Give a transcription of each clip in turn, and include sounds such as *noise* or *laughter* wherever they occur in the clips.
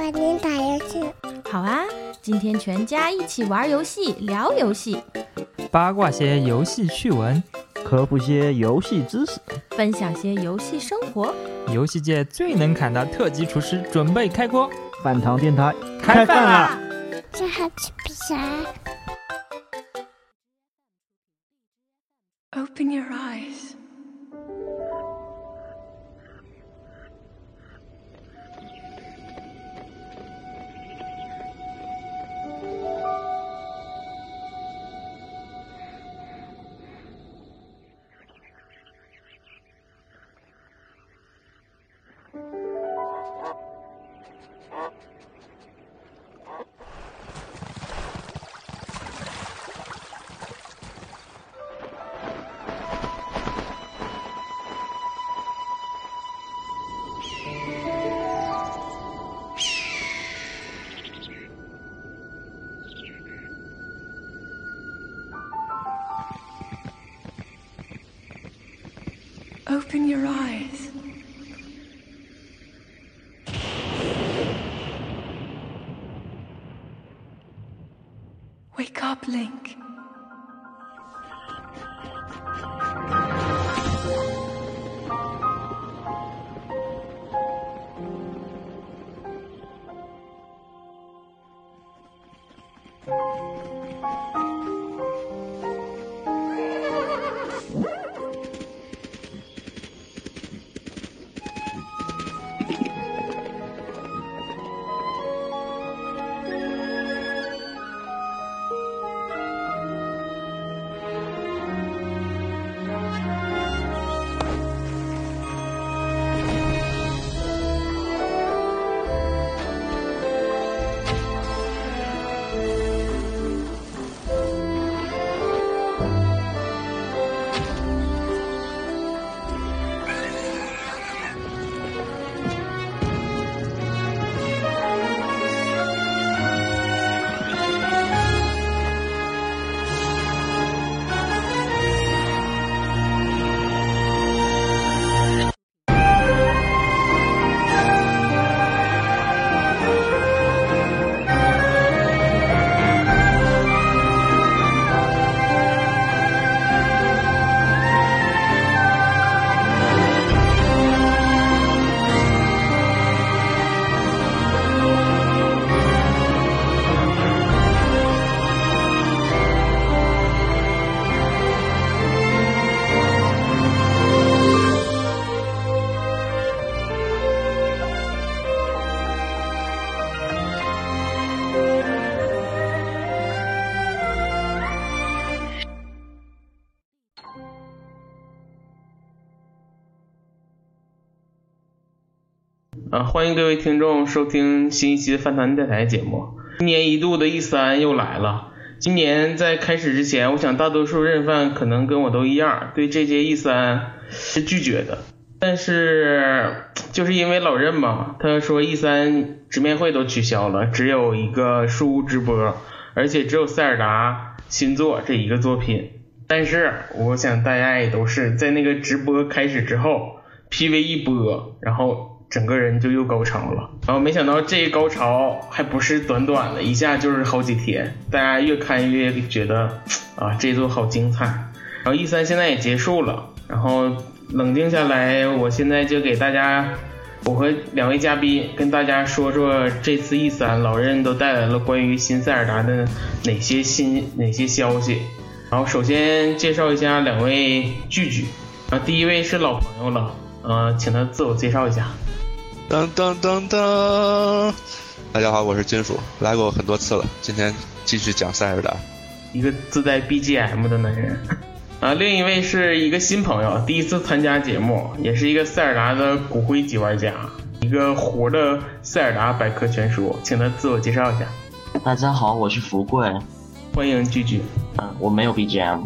爸，您打游戏。好啊，今天全家一起玩游戏、聊游戏，八卦些游戏趣闻，科普些游戏知识，分享些游戏生活。游戏界最能侃的特级厨师准备开锅，饭堂电台开饭啦！这好吃不啥？欢迎各位听众收听新一期的饭团电台节目。一年一度的 E 三又来了。今年在开始之前，我想大多数认饭可能跟我都一样，对这届 E 三是拒绝的。但是就是因为老任嘛，他说 E 三直面会都取消了，只有一个书屋直播，而且只有塞尔达新作这一个作品。但是我想大家也都是在那个直播开始之后，PV 一播，然后整个人就又高潮了。然后没想到这一高潮还不是短短的，一下就是好几天，大家越看越觉得啊这一座好精彩。然后 E 三现在也结束了，然后冷静下来，我现在就给大家，我和两位嘉宾跟大家说说这次 E 三老任都带来了关于新塞尔达的哪些新哪些消息。然后首先介绍一下两位聚聚，啊，第一位是老朋友了，呃，请他自我介绍一下。当当当当，大家好，我是金属，来过很多次了，今天继续讲塞尔达。一个自带 BGM 的男人，啊，另一位是一个新朋友，第一次参加节目，也是一个塞尔达的骨灰级玩家，一个活的塞尔达百科全书，请他自我介绍一下。大家好，我是福贵。欢迎聚聚。嗯，我没有 BGM。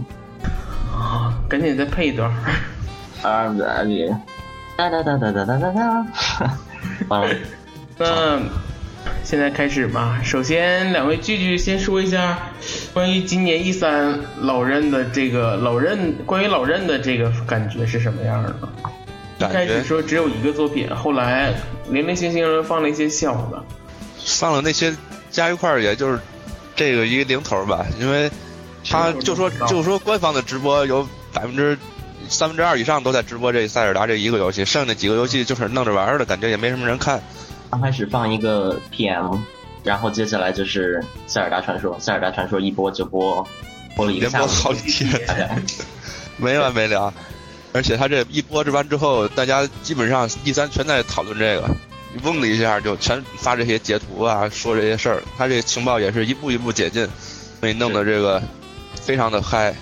啊，赶紧再配一段。*laughs* 啊，你哒哒哒哒哒哒哒哒。*laughs* 完了。那现在开始吧。首先，两位聚聚先说一下关于今年一三老任的这个老任，关于老任的这个感觉是什么样的？一开始说只有一个作品，后来零零星星放了一些小的。放了那些加一块儿，也就是这个一个零头吧，因为他就说就说官方的直播有百分之三分之二以上都在直播这塞尔达这一个游戏，剩下那几个游戏就是弄着玩儿的感觉，也没什么人看。刚开始放一个 PM，然后接下来就是塞尔达传说，塞尔达传说一播就播，播了一个连播好几天，*laughs* 没完没了。而且他这一播这完之后，大家基本上一三全在讨论这个，嗡的一下就全发这些截图啊，说这些事儿。他这情报也是一步一步解禁，所以弄得这个非常的嗨。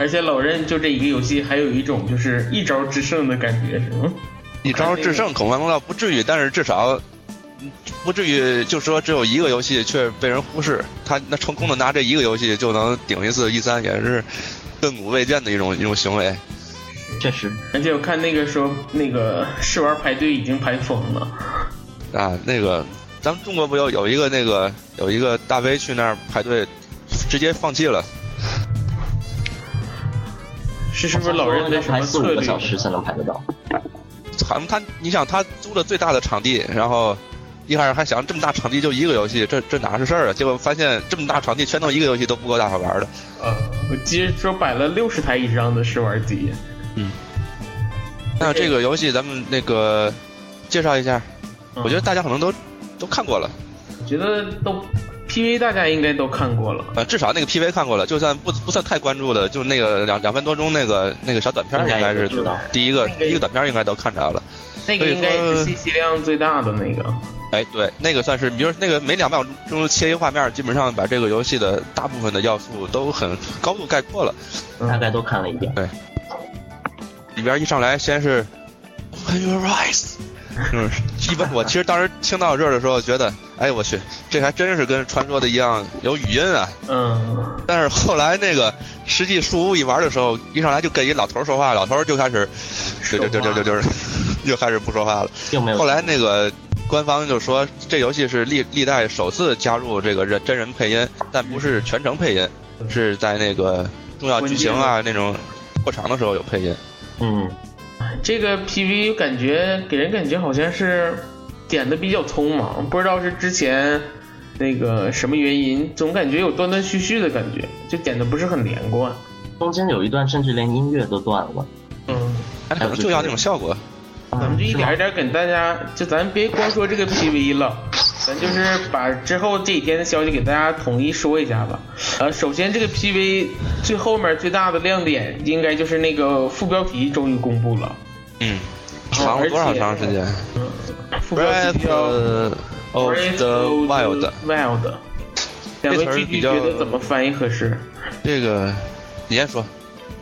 而且老任就这一个游戏，还有一种就是一招制胜的感觉，是吗？一招制胜恐怕倒不至于，但是至少嗯不至于就说只有一个游戏却被人忽视。他那成功的拿这一个游戏就能顶一次 E 三，也是亘古未见的一种一种行为。确实而且我看那个时候那个试玩排队已经排疯了，啊，那个咱们中国不有有一个那个有一个大 V 去那儿排队，直接放弃了。是是不是老任的什排么策略四五个？小时才能排得到？好像他，你想他租了最大的场地，然后一开始还想这么大场地就一个游戏，这这哪是事儿啊？结果发现这么大场地全弄一个游戏都不够大伙玩的。呃，我记得说摆了六十台以上的试玩机，嗯那这个游戏咱们那个介绍一下，嗯我觉得大家可能都都看过了，我觉得都 PV 大家应该都看过了。呃，至少那个 PV 看过了，就算不不算太关注的，就那个两两分多钟那个那个小短片，应该是知道。第一个那个第一个短片应该都看着了。那个应该是信息量最大的那个。哎，对，那个算是，比如那个每两秒钟切一画面，基本上把这个游戏的大部分的要素都很高度概括了。大概都看了一遍。对里边一上来先是 Open your eyes，*laughs* 嗯，一般我其实当时听到这儿的时候，觉得，哎我去，这还真是跟传说的一样有语音啊。嗯，*laughs* 但是后来那个实际树屋一玩的时候，一上来就跟一老头说话，老头就开始，就就就就就就是，*laughs* 就开始不说话了。并没有后来那个官方就说，这游戏是历历代首次加入这个人真人配音，但不是全程配音，是在那个重要剧情啊那种过场的时候有配音。嗯，这个 PV 感觉给人感觉好像是点的比较匆忙，不知道是之前那个什么原因，总感觉有断断续续的感觉，就点的不是很连贯。中间有一段甚至连音乐都断了。嗯，他可能就要那种效果。咱们就一点一点给大家，就咱别光说这个 PV 了，咱就是把之后这几天的消息给大家统一说一下吧。呃，首先这个 PV 最后面最大的亮点，应该就是那个副标题终于公布了。嗯，长了多少长时间？Breath of the Wild，Wild。两个具体觉得怎么翻译合适？这个你先说。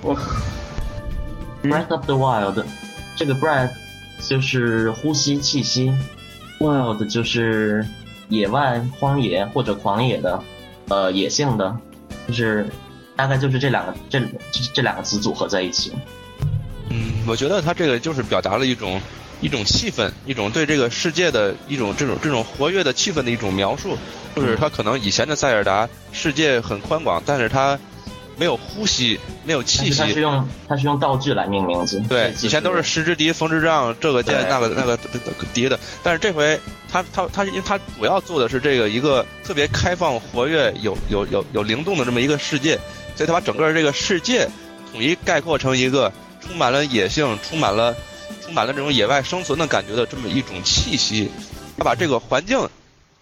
我 Breath of the Wild，这个 breath 就是呼吸气息，wild 就是野外、荒野或者狂野的，呃，野性的，就是大概就是这两个这这这两个词组合在一起。嗯，我觉得他这个就是表达了一种一种气氛，一种对这个世界的一种这种这种活跃的气氛的一种描述。就是他可能以前的塞尔达世界很宽广，但是他没有呼吸，没有气息他是它是。用他是用道具来命名字。对以前都是石之笛、风之杖，这个剑那个那个笛的，但是这回他他他因为他主要做的是这个一个特别开放、活跃、有有有有灵动的这么一个世界，所以他把整个这个世界统一概括成一个充满了野性、充满了充满了这种野外生存的感觉的这么一种气息，他把这个环境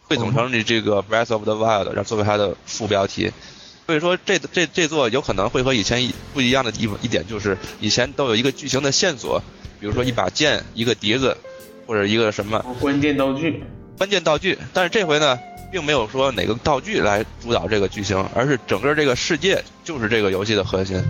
汇总成你这个 Breath of the Wild，然后作为它的副标题。所以说这这这座有可能会和以前不一样的一一点就是，以前都有一个剧情的线索，比如说一把剑、一个笛子，或者一个什么关键道具。关键道具。但是这回呢，并没有说哪个道具来主导这个剧情，而是整个这个世界就是这个游戏的核心。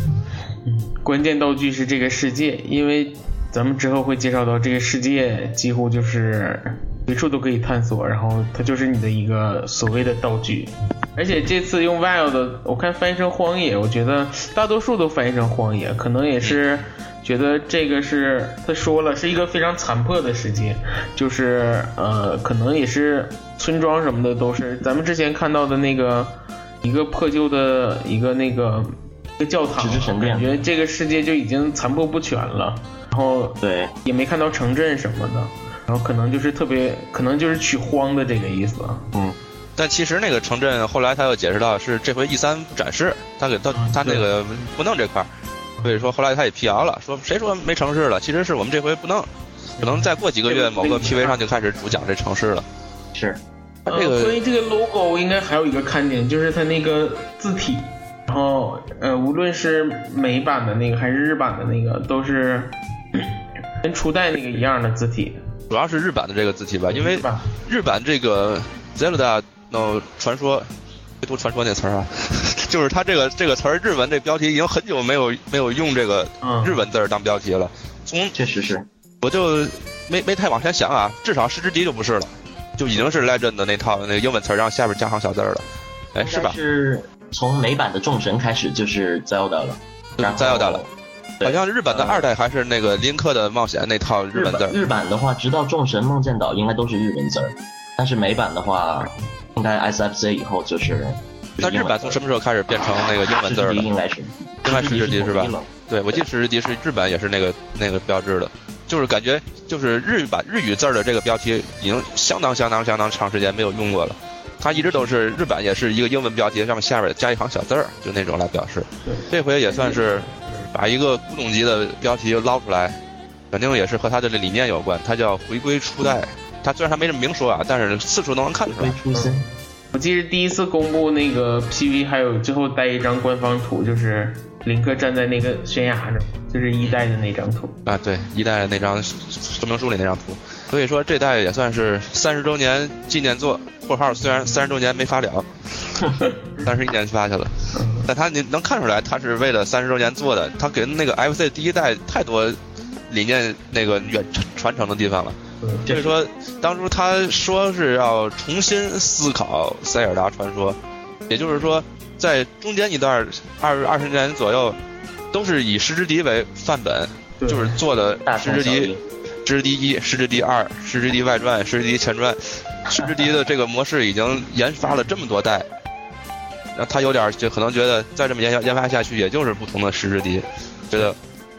关键道具是这个世界，因为咱们之后会介绍到这个世界几乎就是随处都可以探索，然后它就是你的一个所谓的道具。而且这次用 wild，我看翻译成荒野，我觉得大多数都翻译成荒野，可能也是觉得这个是他说了是一个非常残破的世界，就是呃，可能也是村庄什么的都是咱们之前看到的那个一个破旧的一个那个一个教堂感觉这个世界就已经残破不全了，然后对，也没看到城镇什么的。然后可能就是特别，可能就是取荒的这个意思啊。但其实那个城镇后来他又解释到是这回 E 三不展示，他给他啊他那个不弄这块儿，所以说后来他也辟谣了，说谁说没城市了？其实是我们这回不弄，可能再过几个月某个 PV 上就开始主讲这城市了。是呃，这个关于这个 logo 应该还有一个看点，就是它那个字体，然后呃，无论是美版的那个还是日版的那个，都是 *coughs* 跟初代那个一样的字体。主要是日版的这个字体吧，因为？日版这个 Zelda No 传说，别读传说那词儿啊，*laughs* 就是它这个这个词儿日文这标题已经很久没有没有用这个嗯日文字儿当标题了。从确实是，我就没没太往前想啊，至少失之敌就不是了，就已经是 Legend 的那套那个英文词儿，然后下边加上小字儿了，哎，是吧？是从美版的众神开始就是 Zelda 了，然后 Zelda 了，好像日本的二代还是那个林克的冒险那套日日文字儿。日版的话，直到众神梦见岛应该都是日文字儿，但是美版的话，应该 SFC 以后就是。那日版从什么时候开始变成那个英文字儿了？应该是，应该是是日敌是吧对，我记得史诗迪是日版也是那个那个标志的，就是感觉就是日版日语字儿的这个标题已经相当相当相当长时间没有用过了。它一直都是日版也是一个英文标题，上面下边加一行小字儿，就那种来表示。这回也算是把一个古董级的标题捞出来，肯定也是和它的理念有关。它叫回归初代，它虽然它没这么明说啊，但是四处都能看出来归。初心。我记得第一次公布那个 PV，还有最后带一张官方图，就是林克站在那个悬崖上，就是一代的那张图。啊，对，一代那张说明书里那张图，所以说这代也算是三十周年纪念作。括号虽然三十周年没发了，*laughs* 三十一年发去了，但他你能看出来，他是为了三十周年做的。他跟那个 FC 第一代太多理念那个远传承的地方了。所以说，当初他说是要重新思考塞尔达传说，也就是说，在中间一段二二十年左右，都是以石之笛为范本，就是做的大石之笛之笛一、石之笛二、石之笛外传、石之笛前传，石之笛的这个模式已经研发了这么多代，然后他有点就可能觉得再这么研研发下去，也就是不同的石之笛，觉得，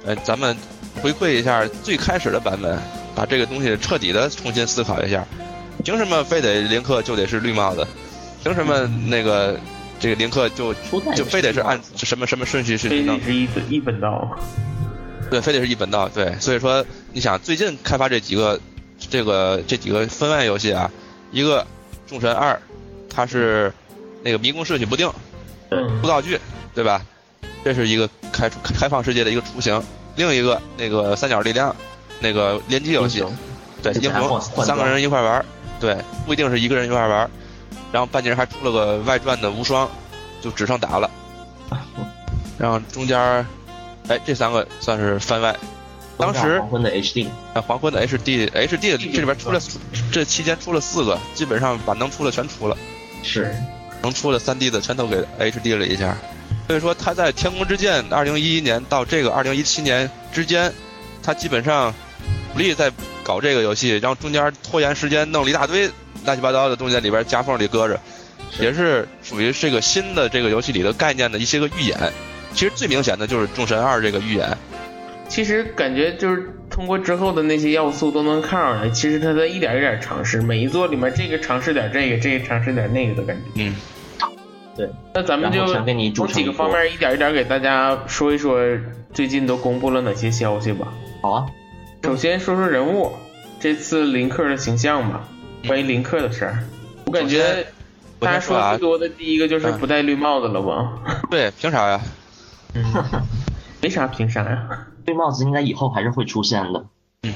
呃，咱们回馈一下最开始的版本，把这个东西彻底的重新思考一下，凭什么非得林克就得是绿帽子？凭什么那个这个林克就就非得是按什么什么顺序去弄非得？是一本一本道。对，非得是一本道。对，所以说你想最近开发这几个这个这几个分外游戏啊，一个《众神二》，它是那个迷宫顺序不定，嗯出道具，对吧？这是一个开开放世界的一个雏形。另一个那个三角力量，那个联机游戏，对，英雄三个人一块玩，对，不一定是一个人一块玩。然后半截人还出了个外传的无双，就只剩打了。然后中间儿，哎，这三个算是番外。当时黄昏的 HD 啊，黄昏的 HD HD 这里边出了这期间出了四个，基本上把能出的全出了，是能出的 3D 的全都给 HD 了一下。所以说他在《天空之剑》2011年到这个2017年之间，他基本上努力在搞这个游戏，然后中间拖延时间，弄了一大堆乱七八糟的东西在里边夹缝里搁着，也是属于这个新的这个游戏里的概念的一些个预演。其实最明显的就是《众神二》这个预演，其实感觉就是通过之后的那些要素都能看出来，其实他在一点一点尝试，每一座里面这个尝试点这个，这个尝试点那个的感觉。嗯，对。那咱们就从几个方面一点一点给大家说一说最近都公布了哪些消息吧。好啊，首先说说人物，这次林克的形象吧，关于林克的事儿，我感觉大家说最多的第一个就是嗯不戴绿帽子了吧？对，凭啥呀？嗯，*laughs* 没啥凭啥呀？绿帽子应该以后还是会出现的。嗯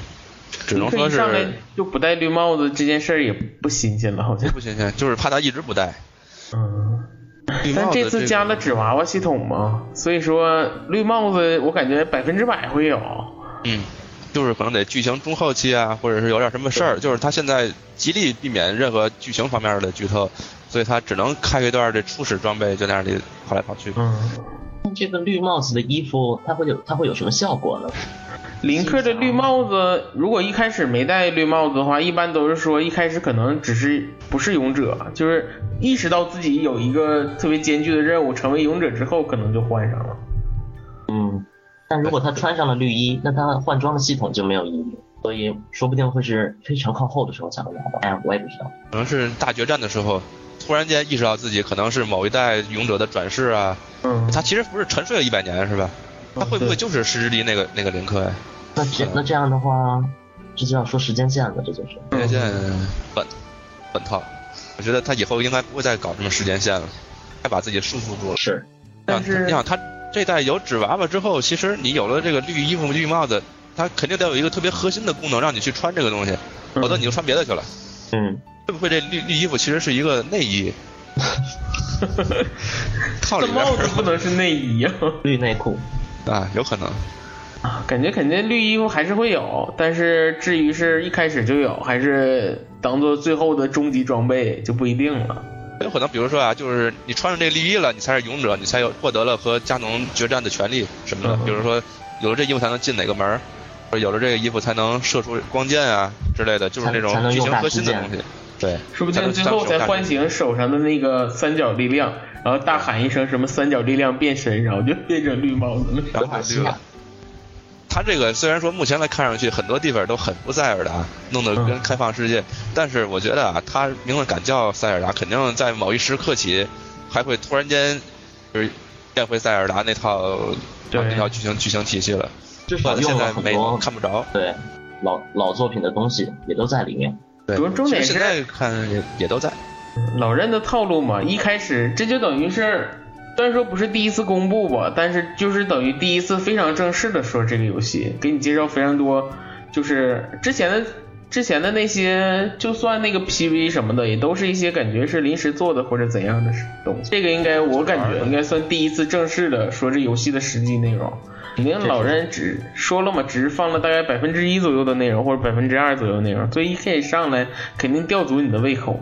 只能说林克一上来就不戴绿帽子这件事儿也不新鲜了，好像。不新鲜，就是怕他一直不戴。嗯，绿但这帽子个次加了纸娃娃系统嘛，所以说绿帽子我感觉百分之百会有。嗯，就是可能得剧情中后期啊，或者是有点什么事儿，就是他现在极力避免任何剧情方面的剧透，所以他只能开一段这初始装备，就在那里跑来跑去。嗯，那这个绿帽子的衣服，它会有它会有什么效果呢？林克的绿帽子，如果一开始没戴绿帽子的话，一般都是说一开始可能只是不是勇者，就是意识到自己有一个特别艰巨的任务，成为勇者之后，可能就换上了。嗯，但如果他穿上了绿衣，那他换装的系统就没有意义。所以说不定会是非常靠后的时候才会拿到。哎，我也不知道。可能是大决战的时候，突然间意识到自己可能是某一代勇者的转世啊。嗯，他其实不是沉睡了一百年是吧？他会不会就是石之离那个那个林克呀？那这那这样的话，这就要说时间线了，这就是。时间线本本套，我觉得他以后应该不会再搞什么时间线了，太把自己束缚住了。是，但是你想他这代有纸娃娃之后，其实你有了这个绿衣服、绿帽子，他肯定得有一个特别核心的功能，让你去穿这个东西，否则你就穿别的去了。嗯，会不会这绿绿衣服其实是一个内衣？*laughs* 套这里边帽子不能是内衣呀、*laughs* 绿内裤。啊，有可能。啊，感觉肯定绿衣服还是会有，但是至于是一开始就有，还是当做最后的终极装备就不一定了。有可能，比如说啊，就是你穿上这绿衣了，你才是勇者，你才有获得了和加农决战的权利什么的。嗯比如说，有了这衣服才能进哪个门儿，或者有了这个衣服才能射出光剑啊之类的，就是那种剧情核心的东西。对，说不定最后才唤醒手上的那个三角力量，然后大喊一声什么三角力量变身，然后就变成绿帽子了。然后绿了。他这个虽然说目前来看上去很多地方都很不塞尔达，弄得跟开放世界，但是我觉得啊，他名字敢叫塞尔达，肯定在某一时刻起，还会突然间就是变回塞尔达那套对那套剧情剧情体系了。至少用现在没了很多看不着。对老老作品的东西也都在里面。对，主要重点是看也也都在。老任的套路嘛，一开始这就等于是，虽然说不是第一次公布吧，但是就是等于第一次非常正式的说这个游戏，给你介绍非常多，就是之前的之前的那些，就算那个 PV 什么的，也都是一些感觉是临时做的或者怎样的东西。这个应该我感觉应该算第一次正式的说这游戏的实际内容。肯定老人只说了嘛，只是放了大概百分之一左右的内容，或者百分之二左右的内容，所以一开始上来肯定吊足你的胃口。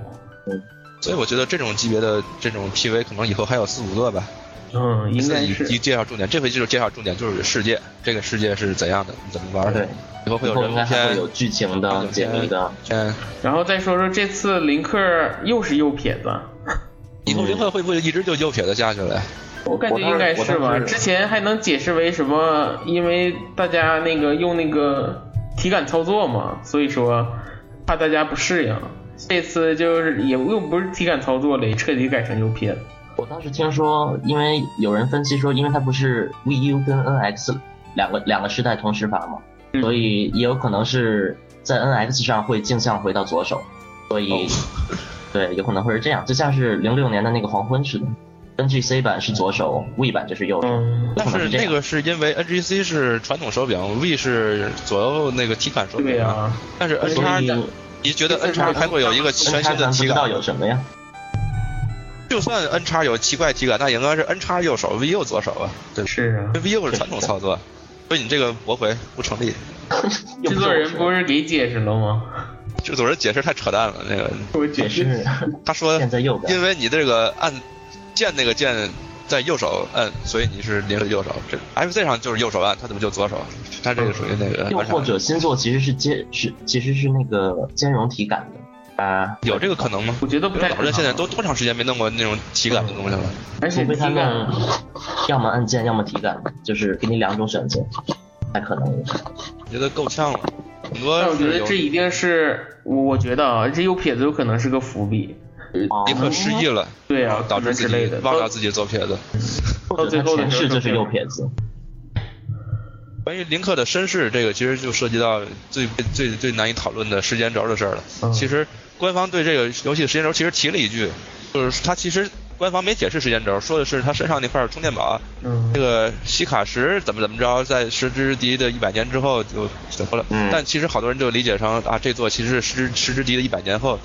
所以我觉得这种级别的这种 PV 可能以后还有四五个吧。嗯，应该一是一介绍重点，这回就是介绍重点就是世界，这个世界是怎样的，怎么玩的对，以后会有人物以后应该还会有剧情的、解谜的。嗯。然后再说说这次林克又是右撇子，以后林克会不会一直就右撇子下去了？我感觉应该是吧。之前还能解释为什么？因为大家那个用那个体感操作嘛，所以说怕大家不适应。这次就是也又不是体感操作了，也彻底改成右撇子。我当时听说，因为有人分析说，因为它不是 VU 跟 NX 两个两个时代同时发嘛，嗯所以也有可能是在 NX 上会镜像回到左手，所以、对，有可能会是这样，就像是零六年的那个黄昏似的，NGC 版是左手，V 版就是右手，嗯，但是。那个是因为 NGC 是传统手柄，V 是左右那个体感手柄。对呀、但是 N 所叉，你觉得 N 叉还会有一个全新的体感知道感？有什么呀？就算 N 叉有奇怪体感，那应该是 N 叉右手，V 右左手啊，对？是啊。V 右是传统操作，所以你这个驳回不成立。*laughs* 制作人不是给解释了吗？制作人解释太扯淡了，那个我解释。他说现在右边，因为你这个按键那个键在右手摁，所以你是连着右手。这 FC 上就是右手按，它怎么就左手？它这个属于那个又或者星座其实是兼是其实是那个兼容体感的啊，有这个可能吗？我觉得不太可能。老任现在都多长时间没弄过那种体感的东西了？而且除非他体感们要么按键，要么体感，就是给你两种选择，太可能。我觉得够呛了，很多但我觉得这一定是，我我觉得啊，这右撇子有可能是个伏笔。哦立刻失忆了，对啊然后导致自己之类的忘掉自己左撇子。到最后的前世就是右撇子，*laughs* 关于林克的身世，这个其实就涉及到最最最难以讨论的时间轴的事儿了。嗯其实官方对这个游戏的时间轴其实提了一句，就是他其实官方没解释时间轴，说的是他身上那块充电宝，嗯这个西卡什怎么怎么着，在石之敌的一百年之后就怎么了？嗯但其实好多人就理解成啊，这座其实是石石之敌的一百年后，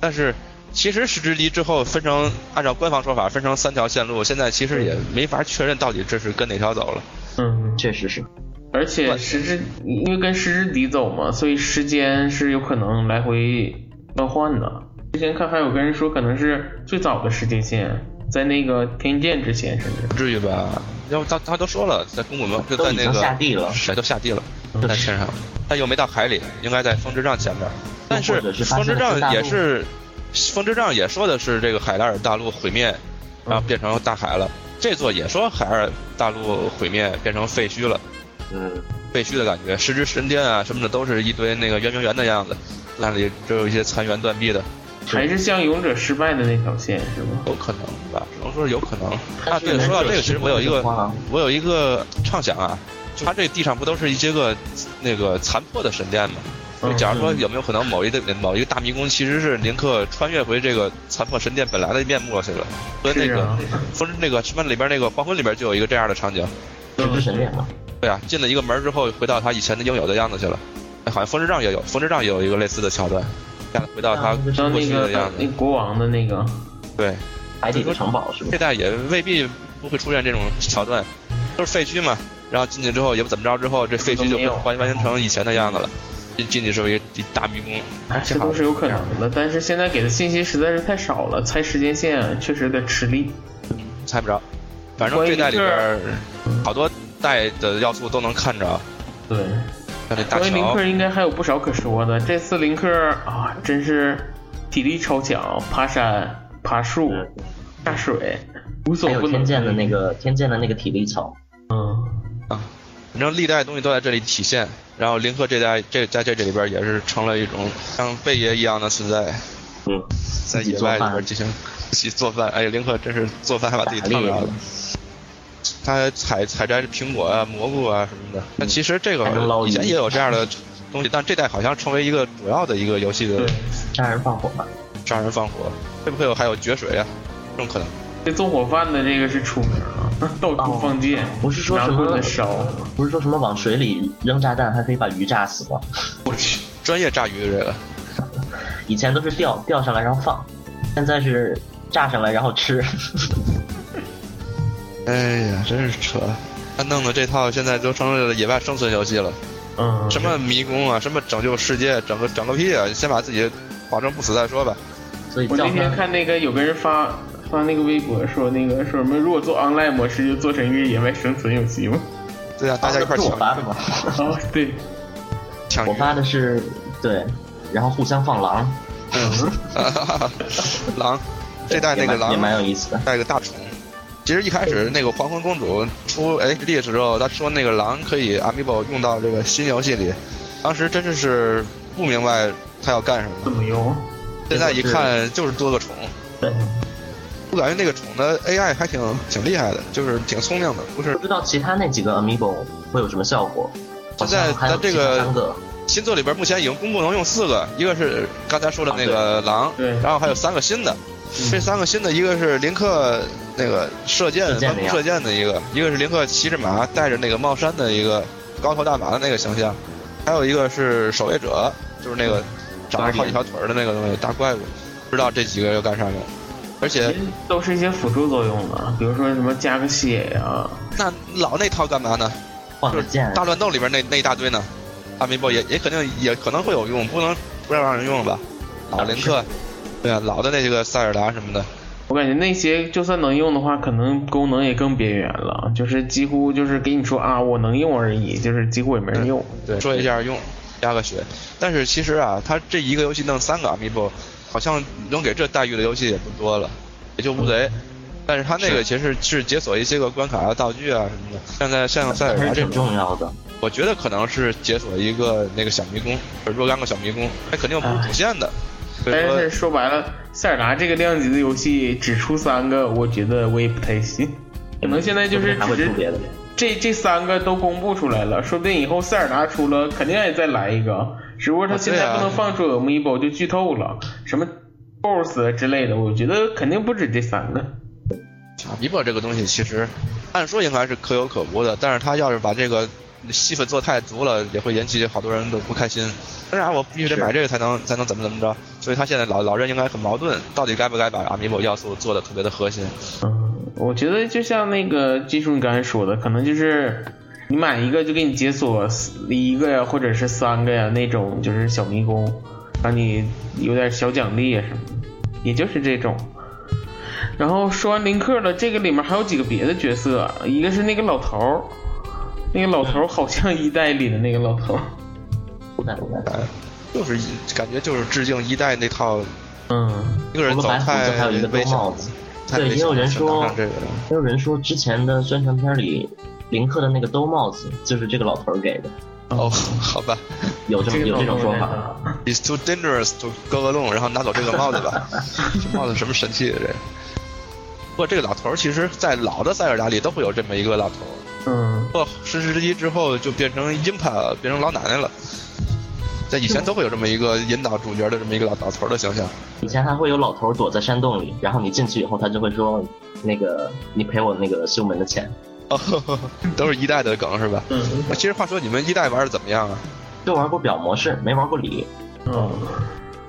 但是。其实石之敌之后分成，按照官方说法分成三条线路，现在其实也没法确认到底这是跟哪条走了。嗯，确实是。而且时之因为跟时之敌走嘛，所以时间是有可能来回乱换的。之前看还有个人说可能是最早的时间线，在那个天剑之前，甚至不至于吧？要不他他都说了，在公馆就都已经在那个下地了谁都下地了，嗯在天上，但又没到海里，应该在风之杖前面。但是是风之杖也是，风之杖也说的是这个海拉尔大陆毁灭，然后变成大海了。这座也说海尔大陆毁灭变成废墟了，嗯，废墟的感觉，十之神殿啊什么的都是一堆那个圆明园的样子，那里只有一些残垣断壁的，还是像勇者失败的那条线是吗？有可能吧，只能说是有可能。啊，对，说到这个，其实我有一个我有一个畅想啊，它这地上不都是一些个那个残破的神殿吗？就假如说有没有可能某一个某一个大迷宫其实是林克穿越回这个残破神殿本来的面目去了，和那个风那个什么里边那个黄昏里边就有一个这样的场景。十之神殿嘛，对啊，进了一个门之后，回到他以前的应有的样子去了。哎，好像风之杖也有，风之杖也有一个类似的桥段，这样回到他过去的样子。那国王的那个，对，海底的城堡是吧这？代也未必不会出现这种桥段，都是废墟嘛。然后进去之后也不怎么着，之后这废墟就都没有完完全成以前的样子了。进进去是一个一大迷宫，哎，这都是有可能的。但是现在给的信息实在是太少了，猜时间线确实有点吃力。猜不着。反正这代里边好多代的要素都能看着，对，关于林克，应该还有不少可说的。这次林克啊，真是体力超强，爬山、爬树、下水，无所还有不能。天剑的那个天剑的那个体力槽，嗯，反正历代东西都在这里体现。然后林克这代这在这这里边也是成了一种像贝爷一样的存在，嗯，在野外里边进行自己做饭。哎呀，林克真是做饭还把自己烫着了。他还采采摘苹果啊、蘑菇啊什么的。那其实这个以前也有这样的东西，但这代好像成为一个主要的一个游戏的对，杀人放火嘛，杀人放火，会不会有还有决水啊？这种可能。这纵火犯的这个是出名了，*laughs* 到处放箭，不是说什么烧。不是说什么往水里扔炸弹还可以把鱼炸死吗？*laughs* 我去，专业炸鱼这个，以前都是钓钓上来然后放，现在是炸上来然后吃。*laughs* 哎呀，真是扯！他弄的这套现在都成了野外生存游戏了。嗯，什么迷宫啊，什么拯救世界，整个整个屁啊！先把自己保证不死再说吧。所以叫我那天看那个有个人发发那个微博说那个说什么，如果做 online 模式就做成一个野外生存游戏吗？对啊，大家一块是我抢发的吗？啊，*laughs* 对，抢。我发的是对，然后互相放狼，嗯 *laughs* 狼，这代那个也蛮也蛮有意思的。带个大虫。其实一开始那个黄昏公主出 HD 的时候，她说那个狼可以 Amiibo 用到这个新游戏里，当时真的是不明白她要干什么。怎么用？现在一看就是多个虫，对，我感觉那个宠的 AI 还挺挺厉害的，就是挺聪明的，不是不知道其他那几个 Amiibo 会有什么效果。好现在像还有其他咱这个新作里边目前已经公布能用四个，一个是刚才说的那个狼，对然后还有三个新的。这三个新的，一个是林克那个射箭射箭射箭的一个，一个是林克骑着马带着那个帽衫的一个高头大马的那个形象，还有一个是守卫者，就是那个长着好几条腿儿的那个东西大怪物。不知道这几个要干啥用，而且都是一些辅助作用的，比如说什么加个血呀、那老那套干嘛呢？换个剑，大乱斗里边那那一大堆呢，阿弥波也也肯定也可能会有用，不能不让人用了吧？老林克，对啊，老的那些个塞尔达什么的，我感觉那些就算能用的话，可能功能也更边缘了，就是几乎就是给你说啊，我能用而已，就是几乎也没人用。对，说一下用，加个血。但是其实啊，他这一个游戏弄三个 Amiibo，好像能给这待遇的游戏也不多了，也就乌贼。但是他那个其实是解锁一些个关卡啊、道具啊什么的。现在像塞尔达这种，重要的。我觉得可能是解锁一个那个小迷宫，若干个小迷宫，那肯定不是主线的。但是说，白了，塞尔达这个量级的游戏只出三个，我觉得我也不太信。可能现在就是只是别的。这这三个都公布出来了，说不定以后塞尔达出了，肯定也再来一个。只不过他现在不能放出 Amiibo 就剧透了，什么 BOSS 之类的，我觉得肯定不止这三个。Amiibo 这个东西其实按说应该是可有可无的，但是他要是把这个戏份做太足了，也会引起好多人的不开心。当然，我必须得买这个才能才能怎么怎么着，所以他现在老老任应该很矛盾，到底该不该把 Amiibo 要素做的特别的核心？嗯，我觉得就像那个技术你刚才说的，可能就是你买一个就给你解锁一个呀，或者是三个呀那种就是小迷宫，让你有点小奖励啊什么的，也就是这种。然后说完林克了，这个里面还有几个别的角色，一个是那个老头儿，那个老头儿好像一代里的那个老头儿，不敢不敢。哎，就是感觉就是致敬一代那套嗯，一个人走太有一个危险了兜帽子。对，也有人说也有人说之前的宣传片里林克的那个兜帽子就是这个老头儿给的，哦，好吧有这么有这种说法。，It's too dangerous to go alone，然后拿走这个帽子吧，*laughs* 这帽子什么神器啊这？不过这个老头儿其实，在老的塞尔达里都会有这么一个老头儿，嗯，不过失之一之后就变成音帕，变成老奶奶了。在以前都会有这么一个引导主角的这么一个老老头儿的形象。以前还会有老头儿躲在山洞里，然后你进去以后，他就会说：“那个，你赔我那个修门的钱。哦，*laughs* 都是一代的梗是吧？嗯其实话说，你们一代玩的怎么样啊？”就玩过表模式，没玩过里。嗯，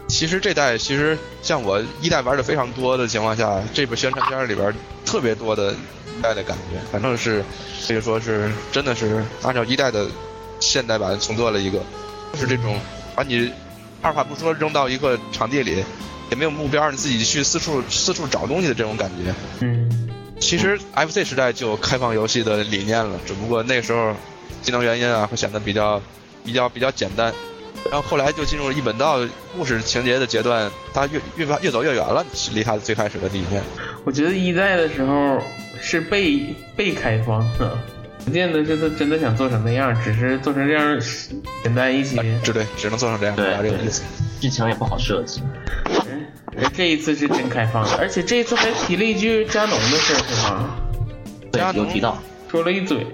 其实这代其实像我一代玩的非常多的情况下，这部宣传片里边特别多的一代的感觉，反正是可以说是真的是按照一代的现代版重做了一个，是这种把你二话不说扔到一个场地里，也没有目标，你自己去四处四处找东西的这种感觉。嗯，其实 FC 时代就有开放游戏的理念了，只不过那时候技能原因啊，会显得比较比较比较简单。然后后来就进入了一本道故事情节的阶段，它越越发越走越远了，离它最开始的理念。我觉得一代的时候是被被开放的，不见得是他真的想做成那样，只是做成这样简单一些。只对，只能做成这样，对这个意思。剧情也不好设计。而这一次是真开放了，而且这一次还提了一句加农的事儿，是吗？对有提到。说了一嘴。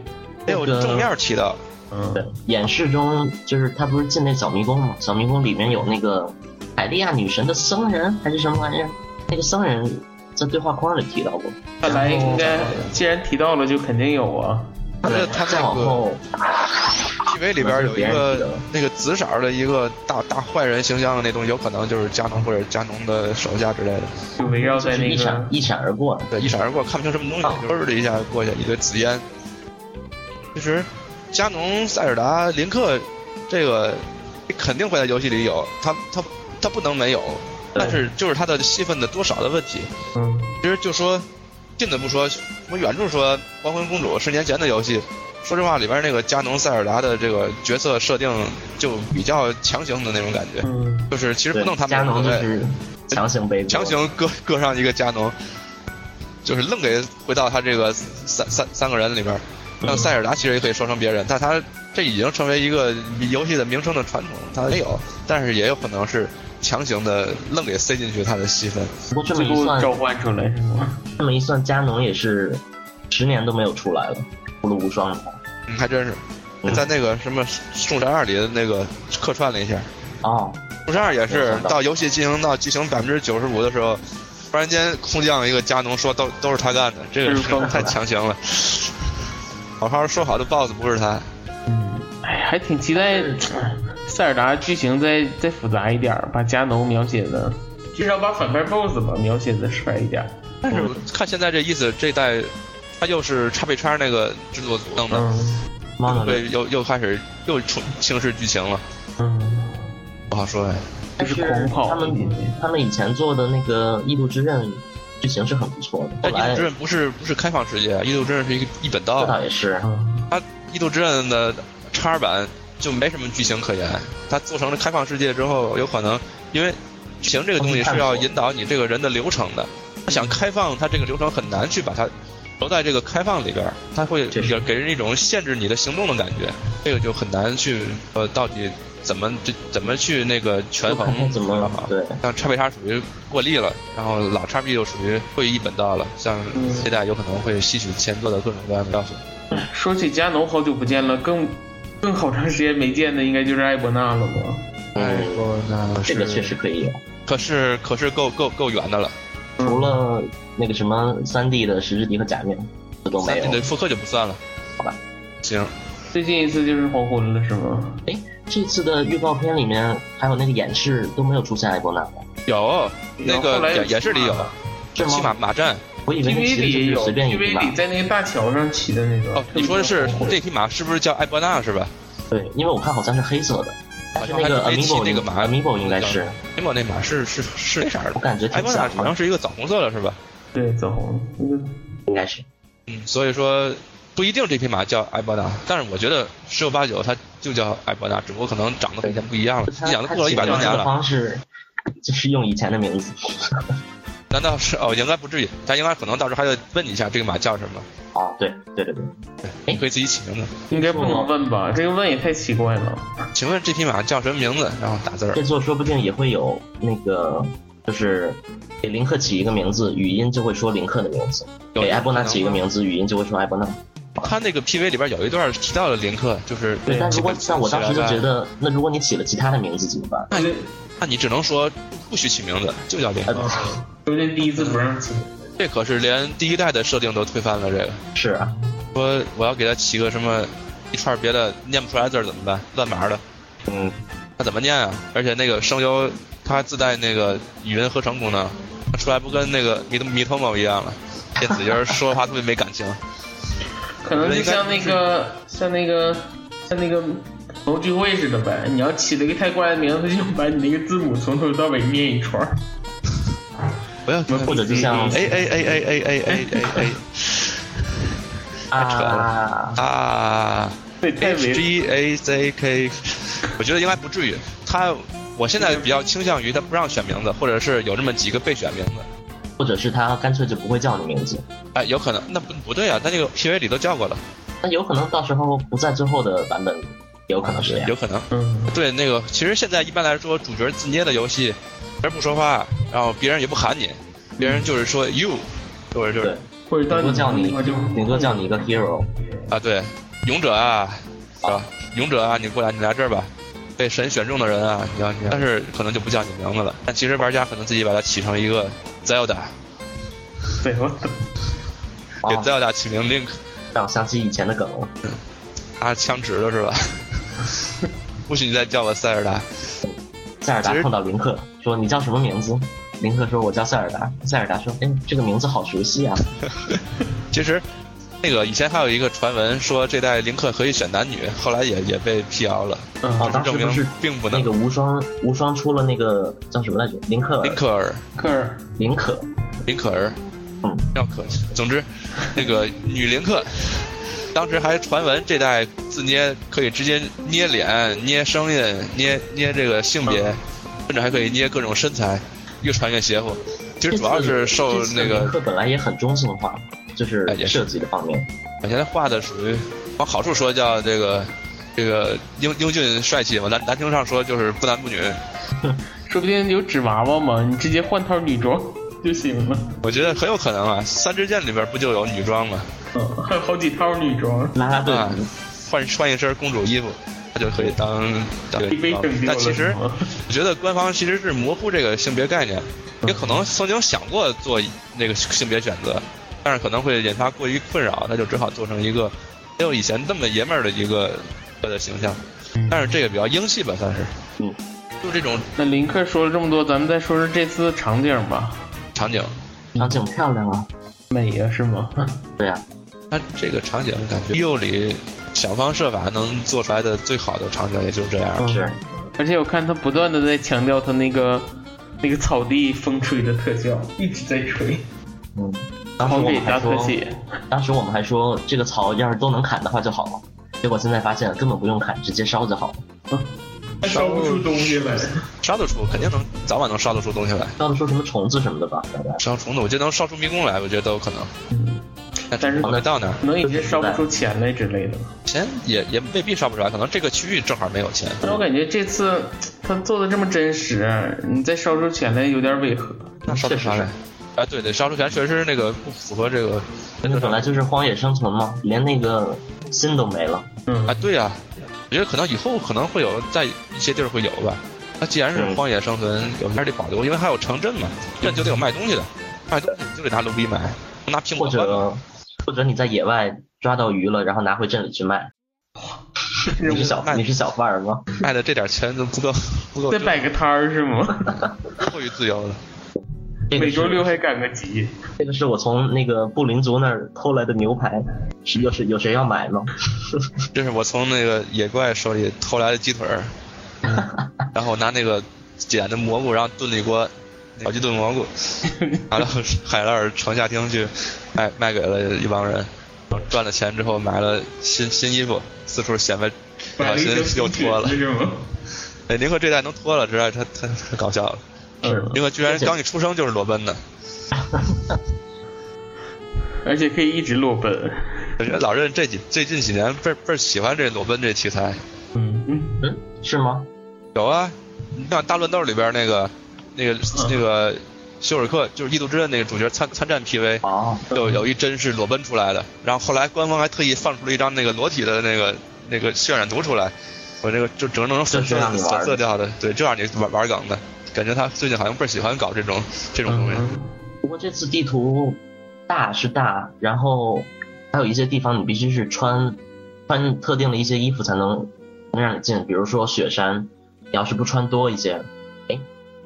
没有正面提到，嗯，对，演示中就是他不是进那小迷宫嘛？小迷宫里面有那个海利亚女神的僧人还是什么玩意儿？那个僧人在对话框里提到过。看来应该既然提到了，就肯定有啊。他对他那个再往后 *laughs* TV 里边有一个 *laughs* 那个紫色的一个大大坏人形象的那东西，有可能就是加农或者加农的手下之类的。就围绕在那个一闪一闪而过。对，一闪而过，看不清什么东西，就嗖的一下过去，一堆紫烟。其实，加农、塞尔达、林克这个肯定会在游戏里有，他他他不能没有，但是就是他的戏份的多少的问题。嗯其实就说近的不说，我远处说《黄昏公主》十年前的游戏，说实话，里边那个加农、塞尔达的这个角色设定就比较强行的那种感觉，嗯，就是其实不对弄他们加农就是强行背强行搁搁上一个加农，就是愣给回到他这个三三三个人里边。像塞尔达其实也可以说成别人，但他这已经成为一个游戏的名称的传统，他没有，但是也有可能是强行的愣给塞进去他的戏份。不过这么一算，召唤出来是吗？这么一算，加农也是十年都没有出来了，除了无双。嗯，还真是，嗯。在那个什么《众神二》里的那个客串了一下，哦，《众神二》也是到。到游戏进行到剧情百分之九十五的时候，突然间空降一个加农，说都都是他干的，这个太强行了。好好说好的 BOSS 不是他，哎，还挺期待塞尔达剧情再再复杂一点，把加农描写的，至少把反派 BOSS 吧描写的帅一点。但是看现在这意思，这代他又是叉背叉那个制作组弄的？对，又又开始又重轻视剧情了，嗯，不好说哎。就是但狂跑。他们他们以前做的那个《异度之刃》剧情是很不错的，但异度之刃不是不是开放世界，异度之刃是一个一本这倒，也是。嗯它异度之刃的叉版就没什么剧情可言，它做成了开放世界之后，有可能因为剧情这个东西是要引导你这个人的流程的，他想开放他这个流程很难去把它留在这个开放里边儿，它会这是给人一种限制你的行动的感觉，这个就很难去呃到底怎么这怎么去那个权衡怎么好。对，像叉 P 叉属于过力了，然后老叉 B 又属于会一本道了，像嗯这代有可能会吸取前作的各种各样的要素。说起加农，好久不见了，更更好长时间没见的应该就是艾伯纳了吧？艾伯纳这个确实可以有。可是可是够够够远的了，除了那个什么三 D 的石之笛和假面，这都没有三 D。的复刻就不算了。好吧，行，最近一次就是黄昏了是吗？哎，这次的预告片里面还有那个演示都没有出现艾伯纳，有那个演演示里有是骑马？马战我以为你骑的就是里有随便一匹，TV 马里。在那个大桥上骑的那个。哦，你说的是这匹马是不是叫艾伯纳是吧？对，因为我看好像是黑色的，好像还有 Amiibo 那个马 Amiibo 应该是，，A 七那马是是是那色儿的，我感觉艾伯纳挺像的，好像是一个枣红色的是吧？对，枣红那个应该是。嗯，所以说不一定这匹马叫艾伯纳，但是我觉得十有八九它就叫艾伯纳，只不过可能长得跟以前不一样了。你想，都过了一百多年了，方式就是用以前的名字。难道是哦？应该不至于，但应该可能到时候还得问你一下这个马叫什么。啊，对对对对，对，你可以自己起名字。应该不能问吧？这个问也太奇怪了。请问这匹马叫什么名字？然后打字儿这。座说不定也会有那个，就是给林克起一个名字，语音就会说林克的名字；有给埃波纳起一个名字，语音就会说埃波纳。他那个 PV 里边有一段提到了林克，就是对，但如果基本但我当时就觉得，那如果你起了其他的名字怎么办？那那你只能说不许起名字，就叫林呃克。，说这第一次不让起，这可是连第一代的设定都推翻了。这个是啊，说我要给他起个什么一串别的念不出来字儿怎么办？乱码的，嗯，那怎么念啊？而且那个声优它自带那个语音合成功能，出来不跟那个米米托某一样了，电子音儿说话特别没感情。可能就像那个像那个像那个同聚会似的呗。你要起了一个太怪的名字，就把你那个字母从头到尾念一串儿。不要或者就像 A A A A A A A A 啊，A 啊对，太 H 违 G A Z K，我觉得应该不至于。他我现在比较倾向于他不让选名字，或者是有这么几个备选名字。或者是他干脆就不会叫你名字，哎，有可能，那不不对啊，那这个 PV 里都叫过了，那有可能到时候不在最后的版本，也有可能是这样有。可能。嗯，对，那个其实现在一般来说，主角自捏的游戏，别人不说话，然后别人也不喊你，别人就是说 you，或者就是，或者多叫你，顶多叫你一个 hero，啊，对，勇者啊，是吧？勇者啊，你过来，你来这儿吧。被神选中的人啊，你要你，但是可能就不叫你名字了。但其实玩家可能自己把它起成一个 Zelda，对我给啊，Zelda 起名 Link，让我想起以前的梗了。啊，枪直了是吧？*laughs* 不许你再叫我塞尔达。塞尔达碰到林克，说你叫什么名字？林克说我叫塞尔达。塞尔达说，哎，这个名字好熟悉啊。*laughs* 其实，那个以前还有一个传闻说这代林克可以选男女，后来也也被辟谣了，哦，嗯，证明当时不是并不能。那个无双无双出了那个叫什么来着？林克尔林克尔，克尔林可，林可儿，嗯，要可，总之，那个女林克，当时还传闻这代自捏可以直接捏脸、捏声音、捏捏这个性别，甚至还可以捏各种身材，越穿越邪乎。其实主要是受那个课本来也很中性化，就是设计的方面。我现在画的属于往好处说叫这个这个英英俊帅气嘛，难难听上说就是不男不女。*laughs* 说不定有纸娃娃嘛，你直接换套女装 *laughs* 就行了。我觉得很有可能啊，三支箭里边不就有女装吗？嗯，还有好几套女装。拉拉队啊换换一身公主衣服，他就可以当当但其实我觉得官方其实是模糊这个性别概念，也可能曾经想过做那个性别选择，但是可能会引发过于困扰，那就只好做成一个没有以前那么爷们儿的一个的形象。但是这个比较英气吧，算是。嗯。就这种那林克说了这么多，咱们再说说这次场景吧。场景，场景漂亮啊。美呀、是吗？*laughs* 对啊，它这个场景感觉右里想方设法能做出来的最好的场景也就是这样。嗯是而且我看他不断的在强调他那个那个草地风吹的特效，一直在吹，嗯。当时我们还说，当时我们还说这个草要是都能砍的话就好了。结果现在发现根本不用砍，直接烧就好了。*laughs* 还烧不出东西来。烧得出，肯定能早晚能烧得出东西来。烧得出什么虫子什么的吧，大概。烧虫子，我觉得能烧出迷宫来，我觉得都有可能。嗯，但但是没到那儿，可能已经烧不出钱来之类的。钱也也未必烧不出来，可能这个区域正好没有钱。但我感觉这次他做的这么真实，你再烧出钱来有点违和。那烧出啥来？啊，对对，烧出钱确实是那个不符合这个。那个本来就是荒野生存嘛，连那个心都没了。嗯啊，对呀、我觉得可能以后可能会有，在一些地儿会有吧。那既然是荒野生存，有还是得保留，因为还有城镇嘛，镇就得有卖东西的，卖东西你就得拿卢比买，拿苹果或。者或者你在野外抓到鱼了，然后拿回镇里去卖。你是小卖你是小贩儿吗？卖的这点钱都不够不够再摆个摊儿是吗？*laughs* 过于自由了。这个每周是六还赶个集。这个是我从那个布林族那儿偷来的牛排，是有谁有谁要买吗？*laughs* 这是我从那个野怪手里偷来的鸡腿儿，*laughs* 然后拿那个捡的蘑菇，然后炖了一锅小鸡炖蘑菇，*laughs* 拿到海拉尔城下厅去卖卖给了一帮人，赚了钱之后买了新新衣服，四处显摆，不小心又脱了。哎，林克这代能脱了，实在太太太搞笑了。是嗯林克居然刚一出生就是裸奔的，*laughs* 而且可以一直裸奔。我觉得老任这几最近几年倍儿倍儿喜欢这裸奔这题材。嗯嗯，嗯，是吗？有啊，你看《大乱斗》里边那个那个那个休尔克，就是《异度之刃》那个主角参参战 PV，哦，有有一帧是裸奔出来的，然后后来官方还特意放出了一张那个裸体的那个那个渲染图出来，我这个就整成粉色粉色调的，对，这样你玩玩梗的，感觉他最近好像倍儿喜欢搞这种这种东西。嗯不过这次地图大是大，然后还有一些地方你必须是穿穿特定的一些衣服才能能让你进，比如说雪山，你要是不穿多一些，哎，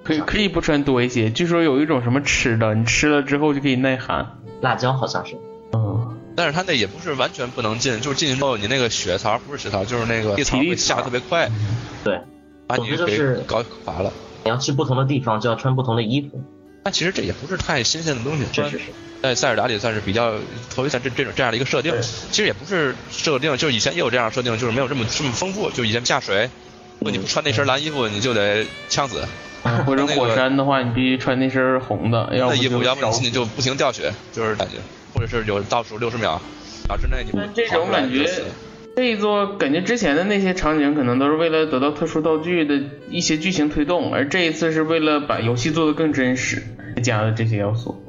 可以可以不穿多一些。据说有一种什么吃的，你吃了之后就可以耐寒。辣椒好像是，嗯，但是他那也不是完全不能进，就是进去之后你那个血槽不是血槽，就是那个地槽会下的特别快，对，把你给总之就是搞乏了。你要去不同的地方就要穿不同的衣服，但其实这也不是太新鲜的东西，是是是，在塞尔达里算是比较头一次这这种这样的一个设定。其实也不是设定，就是以前也有这样设定，就是没有这么这么丰富。就以前下水，你不穿那身蓝衣服，你就得呛死。*laughs* 或者火山的话，你必须穿那身红的，要不那衣服，就要不你烧进去就不停掉血，就是感觉，或者是有倒数六十秒，秒之内你不这种感觉这一座感觉之前的那些场景可能都是为了得到特殊道具的一些剧情推动，而这一次是为了把游戏做得更真实，加了这些要素。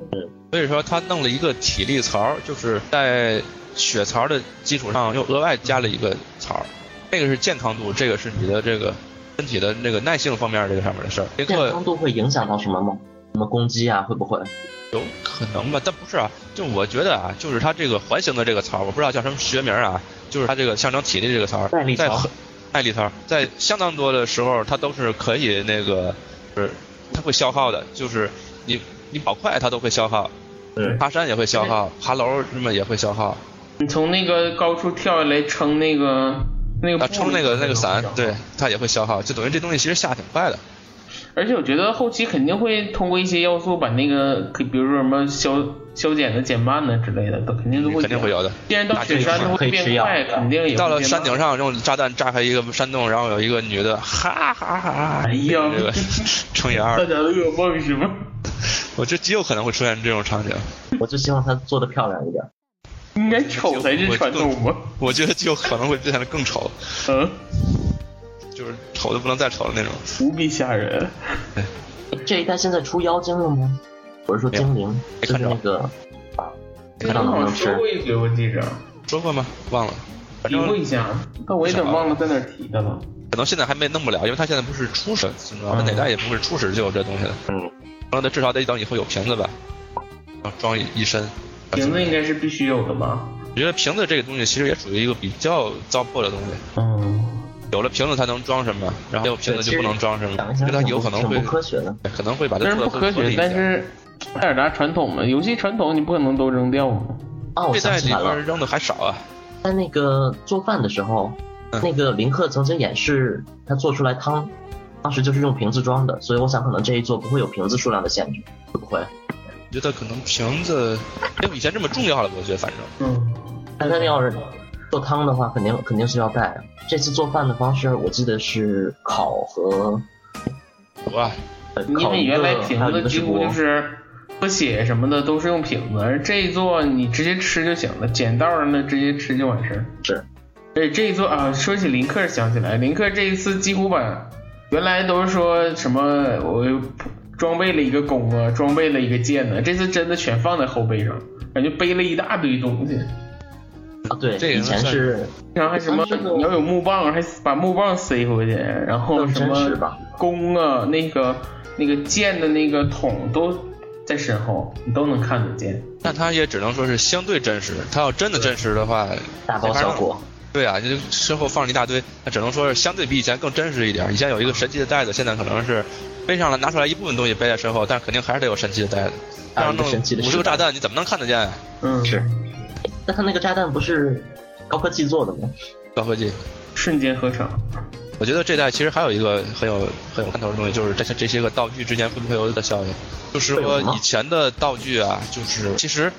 所以说他弄了一个体力槽，就是在血槽的基础上又额外加了一个槽，那个是健康度，这个是你的这个身体的那个耐性方面这个上面的事儿。林健康度会影响到什么吗？什么攻击啊？会不会？有可能吧，但不是啊。就我觉得啊，就是它这个环形的这个槽，我不知道叫什么学名啊，就是它这个象征体力这个槽，耐力槽在很耐力槽，在相当多的时候它都是可以那个，是它会消耗的，就是你你跑快它都会消耗，对爬山也会消耗，爬楼什么也会消耗，你从那个高处跳下来撑那个那个啊，布撑那个那个伞，对。对，它也会消耗，就等于这东西其实下挺快的。而且我觉得后期肯定会通过一些要素把那个，可比如说什么消消减的减慢的之类的，都肯定都会肯定会有的。既然到雪山它会变快，肯定也到了山顶上，用炸弹炸开一个山洞，然后有一个女的，哈哈哈哈，哎呀这个 *laughs* 乘以二大，家的噩梦是吗？我觉得极有可能会出现这种场景。我就希望他做的漂亮一点。应该丑才是传统吧？我觉得就可能会变得更丑，嗯，就是丑的不能再丑的那种。无比吓人。这一代现在出妖精了吗？我是说精灵，就是没看着那个啊，这看到能不能好像说吃？过一回，我记着说过吗？忘了，反提过一下，但我有点忘了在哪儿提的了。可能现在还没弄不了，因为他现在不是初始，你知道吗？哪代也不是初始就有这东西的，嗯，然后它至少得等以后有瓶子吧，然后装一一身。瓶子应该是必须有的吧？我觉得瓶子这个东西其实也属于一个比较糟粕的东西，嗯，有了瓶子才能装什么，然后没有瓶子就不能装什么，因为它有可能会不科学的。可能会把它虽然做的不科学，但是塞尔达传统嘛，游戏传统你不可能都扔掉嘛。哦，我想起来了边，扔的还少啊。在那个做饭的时候，嗯那个林克曾经演示他做出来汤，当时就是用瓶子装的，所以我想可能这一座不会有瓶子数量的限制，会不会？我觉得可能瓶子没有以前这么重要了，我觉得反正嗯，但他要是做汤的话，肯定肯定是要带。这次做饭的方式，我记得是烤和哇，呃因为原来瓶子几乎就是喝血什么的都是用瓶子，而这一座你直接吃就行了，捡道上的直接吃就完事儿。是，而且这一座啊，说起林克想起来，林克这一次几乎把原来都是说什么我装备了一个弓啊，装备了一个剑呢、这次真的全放在后背上，感觉背了一大堆东西。啊，对，这个以前是然后还什么你要有木棒，还把木棒塞回去，然后什么弓啊，那个那个剑的那个筒都在身后，你都能看得见。那它也只能说是相对真实。它要真的真实的话，大包小裹。对啊，就身后放了一大堆，那只能说是相对比以前更真实一点。以前有一个神奇的袋子，现在可能是背上了拿出来一部分东西背在身后，但是肯定还是得有神奇的袋子。还有一个这样弄神奇的五十个炸弹，你怎么能看得见啊？嗯，是，那他那个炸弹不是高科技做的吗？高科技。瞬间合成。我觉得这代其实还有一个很有很有看头的东西，就是这些这些个道具之间会不会有一个效应？就是说以前的道具啊，就是其实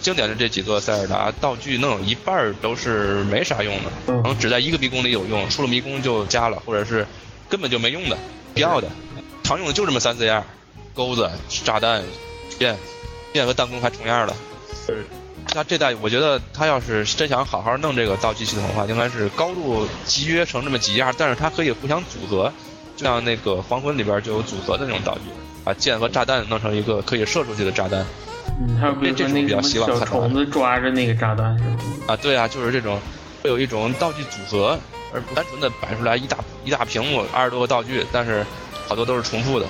经典的这几座塞尔达道具能有一半儿都是没啥用的，嗯可能只在一个迷宫里有用，出了迷宫就加了，或者是根本就没用的，必要的，常用的就这么三四样。钩子、炸弹、剑、剑和弹弓还重样的。就是他这代，我觉得他要是真想好好弄这个道具系统的话，应该是高度集约成这么几样，但是它可以互相组合，就像那个黄昏里边就有组合的那种道具，把剑和炸弹弄成一个可以射出去的炸弹。嗯，还有比如说那个什么小虫子抓着那个炸弹是吗？啊，对啊，就是这种，会有一种道具组合，而不单纯的摆出来一大一大屏幕二十多个道具，但是好多都是重复的。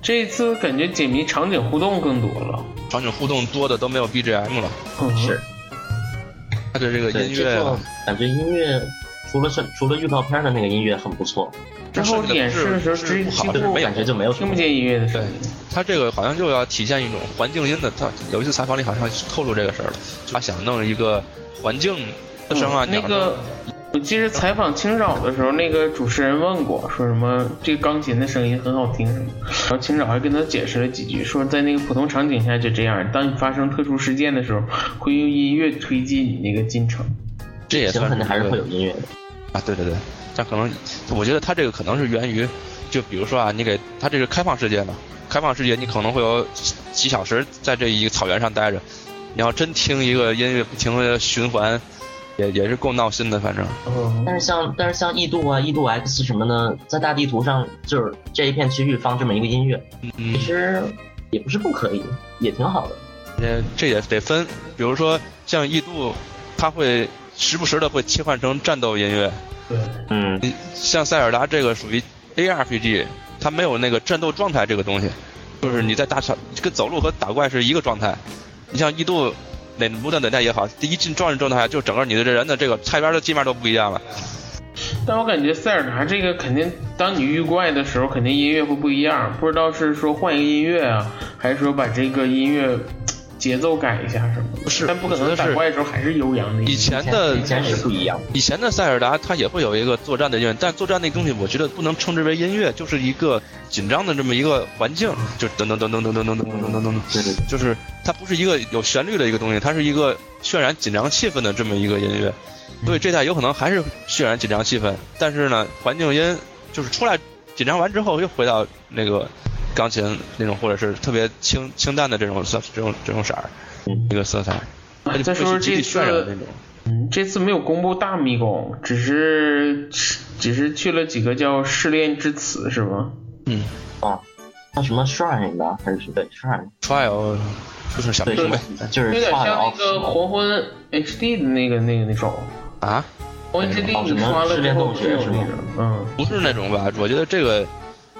这一次感觉解谜场景互动更多了，场景互动多的都没有 BGM 了。嗯、是，它的这个音乐啊，感觉音乐除了是除了预告片的那个音乐很不错，之后演示的时候，是几乎感觉就没有听不见音乐的声音。他这个好像就要体现一种环境音的，他有一次采访里好像透露这个事儿了，他想弄一个环境的声啊。那个，我记得采访青沼的时候，那个主持人问过，说什么这个钢琴的声音很好听什么，然后青沼还跟他解释了几句，说在那个普通场景下就这样，当你发生特殊事件的时候，会用音乐推进你那个进程。这也算肯定还是会有音乐的啊，对对对，但可能我觉得他这个可能是源于，就比如说啊，你给他这个开放世界嘛。开放世界，你可能会有几小时在这一个草原上待着，你要真听一个音乐不停的循环，也也是够闹心的，反正。嗯但是像但是像异度啊、异度 X 什么的，在大地图上就是这一片区域放这么一个音乐，嗯、其实也不是不可以，也挺好的。这这也得分，比如说像异度，它会时不时的会切换成战斗音乐。对，嗯，像塞尔达这个属于 ARPG。它没有那个战斗状态这个东西，就是你在大场跟走路和打怪是一个状态。你像异度哪无论哪代也好，第一进状态状态就整个你的这人的这个菜单的界面都不一样了。但我感觉塞尔达这个肯定，当你遇怪的时候，肯定音乐会不一样。不知道是说换一个音乐啊，还是说把这个音乐节奏改一下什么？不是，但不可能打怪的时候还是悠扬的。以前的以前是不一样。以前的塞尔达它也会有一个作战的音乐，但作战那东西我觉得不能称之为音乐，就是一个紧张的这么一个环境，就噔噔噔噔噔噔噔噔噔噔噔，对对，就是它不是一个有旋律的一个东西，它是一个渲染紧张气氛的这么一个音乐。所以这代有可能还是渲染紧张气氛，但是呢，环境音就是出来紧张完之后又回到那个钢琴那种，或者是特别清清淡的这种色这种这种色儿，一个色彩。再说说这次，嗯，这次没有公布大迷宫，只是只是去了几个叫试炼之词是吗？嗯，啊，那什么 shrine 吧，还是对 shrine trial 就是小对兵呗，就是有点像那个黄昏 HD 的那个那个那种。啊，黄昏 HD 你刷了试炼之后是那种，嗯。不是那种吧？我觉得这个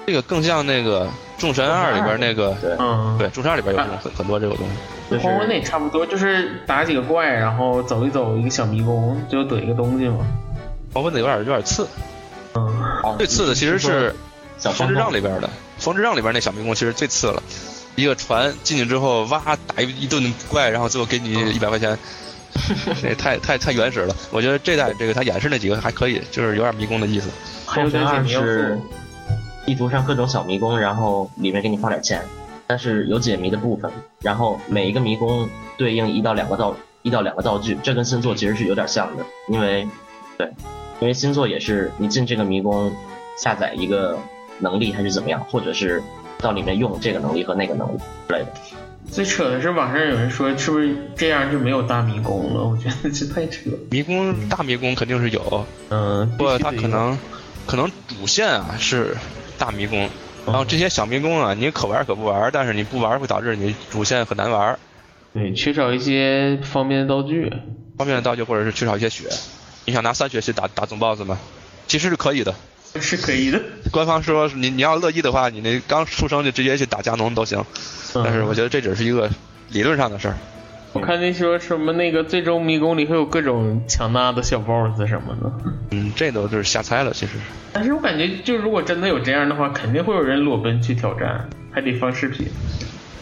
这个更像那个《众神二》里边那个，对，嗯，对，《众神二》里边有这种很很多这个东西。就是黄昏那也差不多，就是打几个怪，然后走一走一个小迷宫，就得一个东西嘛。黄昏的有点有点次，嗯，哦最次的其实是小风之杖里边的，风之杖里边那小迷宫其实最次了。一个船进去之后，哇，打一一顿怪，然后最后给你一百块钱，*laughs* 那太太太原始了。我觉得这代这个他演示那几个还可以，就是有点迷宫的意思。还有风神二是素。地图上各种小迷宫，然后里面给你放点钱，但是有解谜的部分，然后每一个迷宫对应一到两个道一到两个道具，这跟星座其实是有点像的，因为对，因为星座也是你进这个迷宫下载一个能力还是怎么样，或者是到里面用这个能力和那个能力之类的。最扯的是网上有人说，是不是这样就没有大迷宫了？我觉得这太扯了。迷宫大迷宫肯定是有，嗯，不过它可能可能主线啊是大迷宫，然后这些小迷宫啊你可玩可不玩，但是你不玩会导致你主线很难玩，对缺少一些方便的道具。方便的道具或者是缺少一些血。你想拿三血去打打总 boss 吗？其实是可以的。是可以的，官方说你你要乐意的话，你那刚出生就直接去打加农都行。但是我觉得这只是一个理论上的事儿。我看那说什么那个最终迷宫里会有各种强大的小 boss 什么的，嗯，这都就是瞎猜了，其实。但是我感觉就如果真的有这样的话，肯定会有人裸奔去挑战，还得放视频。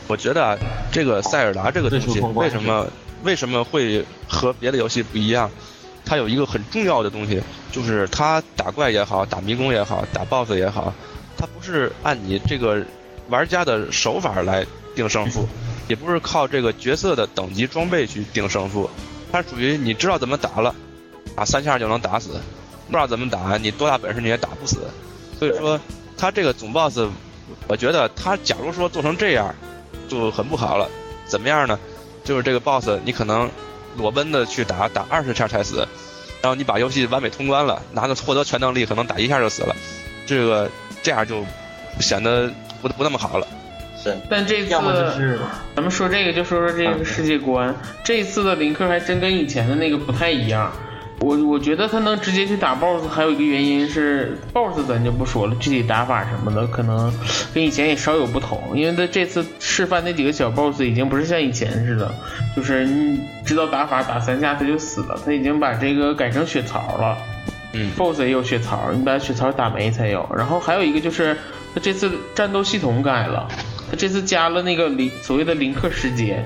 我觉得啊，这个塞尔达这个东西为什么为什么会和别的游戏不一样？它有一个很重要的东西，就是它打怪也好，打迷宫也好，打 BOSS 也好，它不是按你这个玩家的手法来定胜负，也不是靠这个角色的等级装备去定胜负，它属于你知道怎么打了，打三下就能打死，不知道怎么打，你多大本事你也打不死。所以说，它这个总 BOSS，我觉得他假如说做成这样，就很不好了。怎么样呢？就是这个 boss 你可能裸奔的去打，打二十下才死，然后你把游戏完美通关了，拿着获得全能力，可能打一下就死了。这个这样就显得不不那么好了。对，但这次要么就是咱们说这个就说说这个世界观，这次的林克还真跟以前的那个不太一样。我我觉得他能直接去打 BOSS，还有一个原因是 BOSS 咱就不说了，具体打法什么的可能跟以前也稍有不同。因为他这次示范那几个小 BOSS 已经不是像以前似的，就是你知道打法打三下他就死了，他已经把这个改成血槽了。嗯 BOSS 也有血槽，你把血槽打没才有。然后还有一个就是他这次战斗系统改了，他这次加了那个林所谓的林克时间。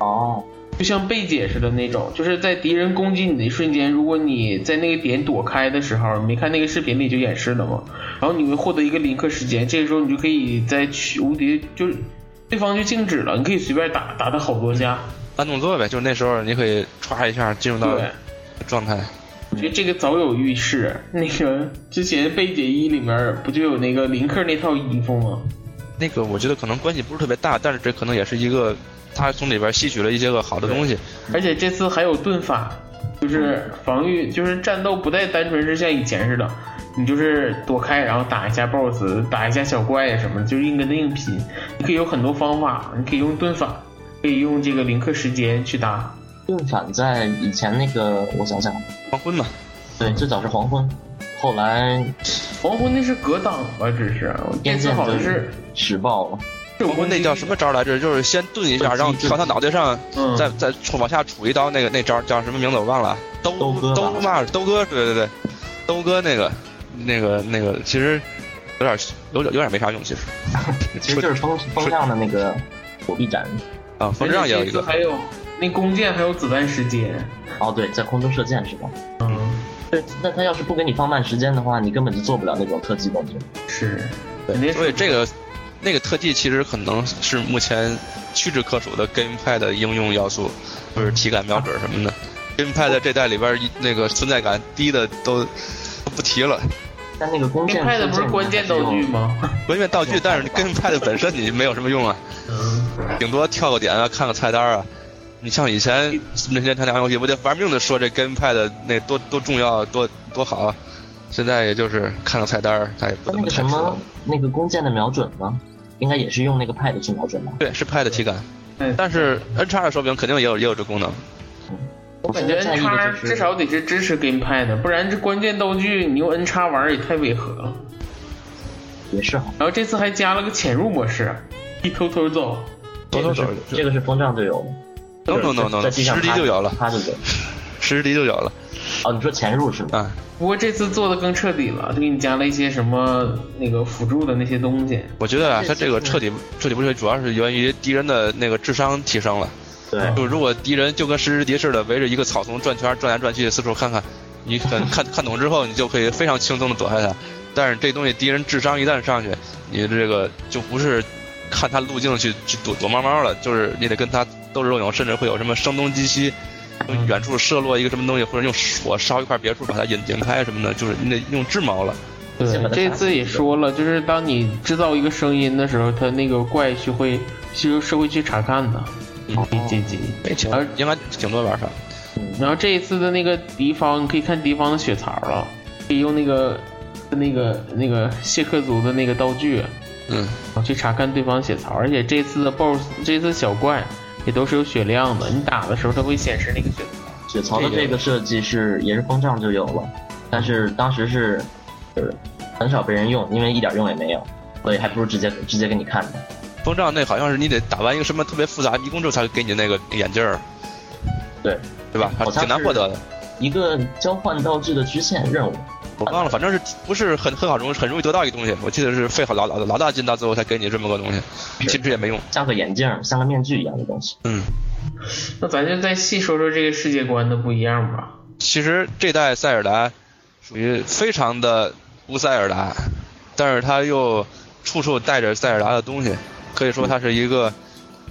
哦，就像贝姐似的那种，就是在敌人攻击你的一瞬间，如果你在那个点躲开的时候，你没看那个视频里就演示了吗？然后你会获得一个林克时间，这个时候你就可以在去无敌，就是对方就静止了，你可以随便打，打他好多下。按动作呗，就是那时候你可以歘一下进入到，状态。我觉得这个早有预示。那个之前贝姐一里面不就有那个林克那套衣服吗？那个我觉得可能关系不是特别大，但是这可能也是一个他从里边吸取了一些个好的东西。而且这次还有盾法，就是防御，就是战斗不再单纯是像以前似的，你就是躲开，然后打一下 BOSS，打一下小怪呀什么的，就是硬跟他硬拼。你可以有很多方法，你可以用盾法，可以用这个零刻时间去打。盾反在以前那个，我想想，黄昏嘛，对，最早是黄昏，后来黄昏那是格挡吧？这是这次天剑就好像是使爆了。黄昏那叫什么招来着？就是先顿一下，然后朝他脑袋上，嗯再再往下杵一刀，那个那招叫什么名字我忘了。兜兜哥吧兜嘛，兜哥，对对对，兜哥那个那个那个，其实有点有点有点没啥用，其实。*laughs* 其实就是风风亮的那个火臂斩。啊，风之上也有一个。还有那弓箭还有子弹时间。哦，对，在空中射箭是吧？嗯，对，那他要是不给你放慢时间的话，你根本就做不了那种特技动作。是。所以这个那个特技其实可能是目前屈指可数的 GamePad 的应用要素，就是体感瞄准什么的。GamePad 这代里边一那个存在感低的都都不提了。但那个弓箭 GamePad 不是关键道具吗？*laughs* 关键道具，但是 GamePad 本身你没有什么用啊，嗯，顶多跳个点啊，看个菜单啊。你像以前那些他俩游戏，不得玩命的说这 GamePad 那多多重要，多多好啊。现在也就是看个菜单儿，他也不怎那个什么。那个弓箭的瞄准吗？应该也是用那个 pad 去瞄准吧？对，是 Pad 体感，嗯但是 N 叉的手柄肯定也有也有这功能。我感觉 N 叉至少得是支持 GamePad 的，不然这关键道具你用 N 叉玩也太违和了。也是哈，然后这次还加了个潜入模式，一偷偷走。偷偷走，这个是风杖就有了。No no no no，在地上实敌就有了，趴着走，十级就有了哦，你说潜入是吗？啊。不过这次做的更彻底了，就给你加了一些什么那个辅助的那些东西。我觉得啊，它这个彻底彻底不是主要是源于敌人的那个智商提升了。对，就如果敌人就跟实时敌似的围着一个草丛转圈转来转去，四处看看，你看看看懂之后，你就可以非常轻松的躲开他。但是这东西敌人智商一旦上去，你这个就不是看他路径去去躲躲猫猫了，就是你得跟他斗智斗勇，甚至会有什么声东击西，从远处射落一个什么东西，或者用火烧一块别墅把它引引开什么的，就是你得用智谋了。对这次也说了，就是当你制造一个声音的时候，它那个怪是会是是会去查看的，你可以接机。没挺而应该挺多玩法。然后这一次的那个敌方，你可以看敌方的血槽了，可以用那个那个那个谢克族的那个道具，嗯，然后去查看对方血槽。而且这次的 BOSS，这次小怪也都是有血量的，你打的时候它会显示那个血槽。血槽的这个设计是也是风杖就有了，但是当时是呃很少被人用，因为一点用也没有，所以还不如直接直接给你看的。风杖那好像是你得打完一个什么特别复杂迷宫之后才给你那个眼镜儿，对，对吧？还好像挺难获得的。一个交换道具的支线任务，我忘了，反正是不是很很好容很容易得到一个东西。我记得是费好老老老大劲，到最后才给你这么个东西，其实也没用。像个眼镜，像个面具一样的东西。嗯，那咱就再细说说这个世界观的不一样吧。其实这代塞尔达属于非常的不塞尔达，但是它又处处带着塞尔达的东西，可以说它是一个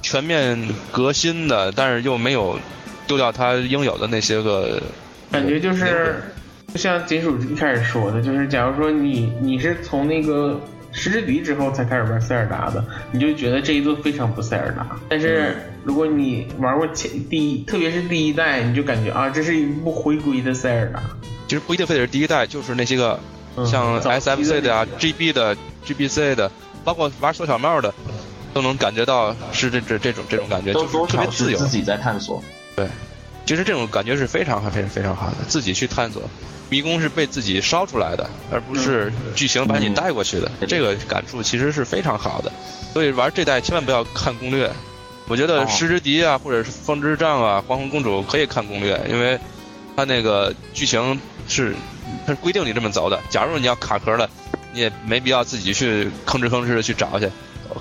全面革新的，但是又没有丢掉它应有的那些个感觉就是，就像金属一开始说的，就是假如说你你是从那个石之笛之后才开始玩塞尔达的，你就觉得这一座非常不塞尔达。但是如果你玩过前第一，特别是第一代，你就感觉啊，这是一部回归的塞尔达。其实不一定非得是第一代，就是那些个像 SFC 的啊、GB 的、GBC 的，包括玩缩小帽的，都能感觉到是这这这种这种感觉，就是特别自由。自己在探索。对其实这种感觉是非常非常非常好的，自己去探索。迷宫是被自己烧出来的，而不是剧情把你带过去的。嗯这个感触其实是非常好的。所以玩这代千万不要看攻略。我觉得哦失之笛啊，或者是风之杖啊、黄昏公主可以看攻略，因为它那个剧情是它是规定你这么走的。假如你要卡壳了，你也没必要自己去吭哧吭哧的去找去，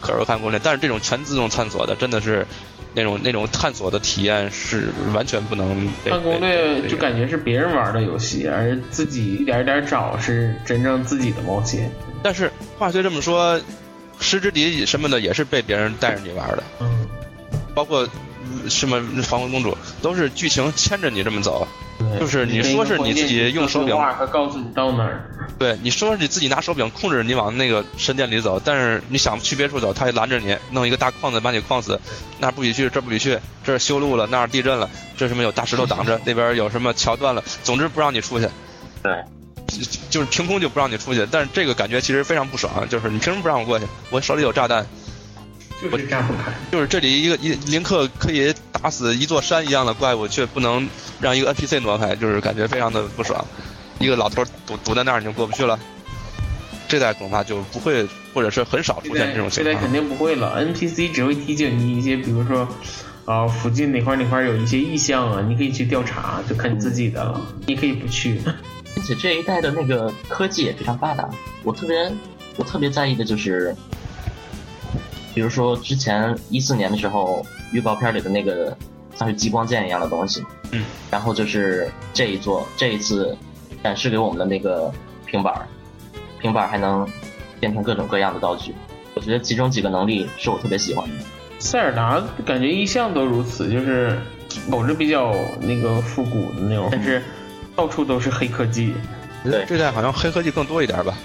可是看攻略。但是这种全自动探索的，真的是那种那种探索的体验是完全不能被看攻略就感觉是别人玩的游戏，而自己一点一点找是真正自己的冒险。但是话虽这么说，失之敌什么的也是被别人带着你玩的，嗯，包括嗯什么黄昏公主都是剧情牵着你这么走。就是你说是你自己用手柄，他告诉你到哪儿。对，你说是你自己拿手柄控制你往那个神殿里走，但是你想去别处走，他也拦着你，弄一个大框子把你框死，那儿不许去，这儿不许去，这儿修路了，那儿地震了，这什么有大石头挡着，那边有什么桥断了，总之不让你出去。对，就就是凭空就不让你出去，但是这个感觉其实非常不爽，就是你凭什么不让我过去？我手里有炸弹，就是炸不开。就是这里一个一林克可以打死一座山一样的怪物，却不能让一个 NPC 挪开，就是感觉非常的不爽。一个老头堵堵在那儿，你就过不去了。这代恐怕就不会，或者是很少出现这种情况这代肯。定不会了，NPC 只会提醒你一些，比如说，啊、附近哪块哪块有一些异象啊，你可以去调查，就看你自己的了。你可以不去。*laughs* 并且这一代的那个科技也非常发达。我特别我特别在意的就是，比如说之前一四年的时候，预告片里的那个像是激光剑一样的东西，嗯，然后就是这一座这一次展示给我们的那个平板儿，平板儿还能变成各种各样的道具。我觉得其中几个能力是我特别喜欢的。塞尔达感觉一向都如此，就是瞅着比较那个复古的那种，但是到处都是黑科技，对，这代好像黑科技更多一点吧？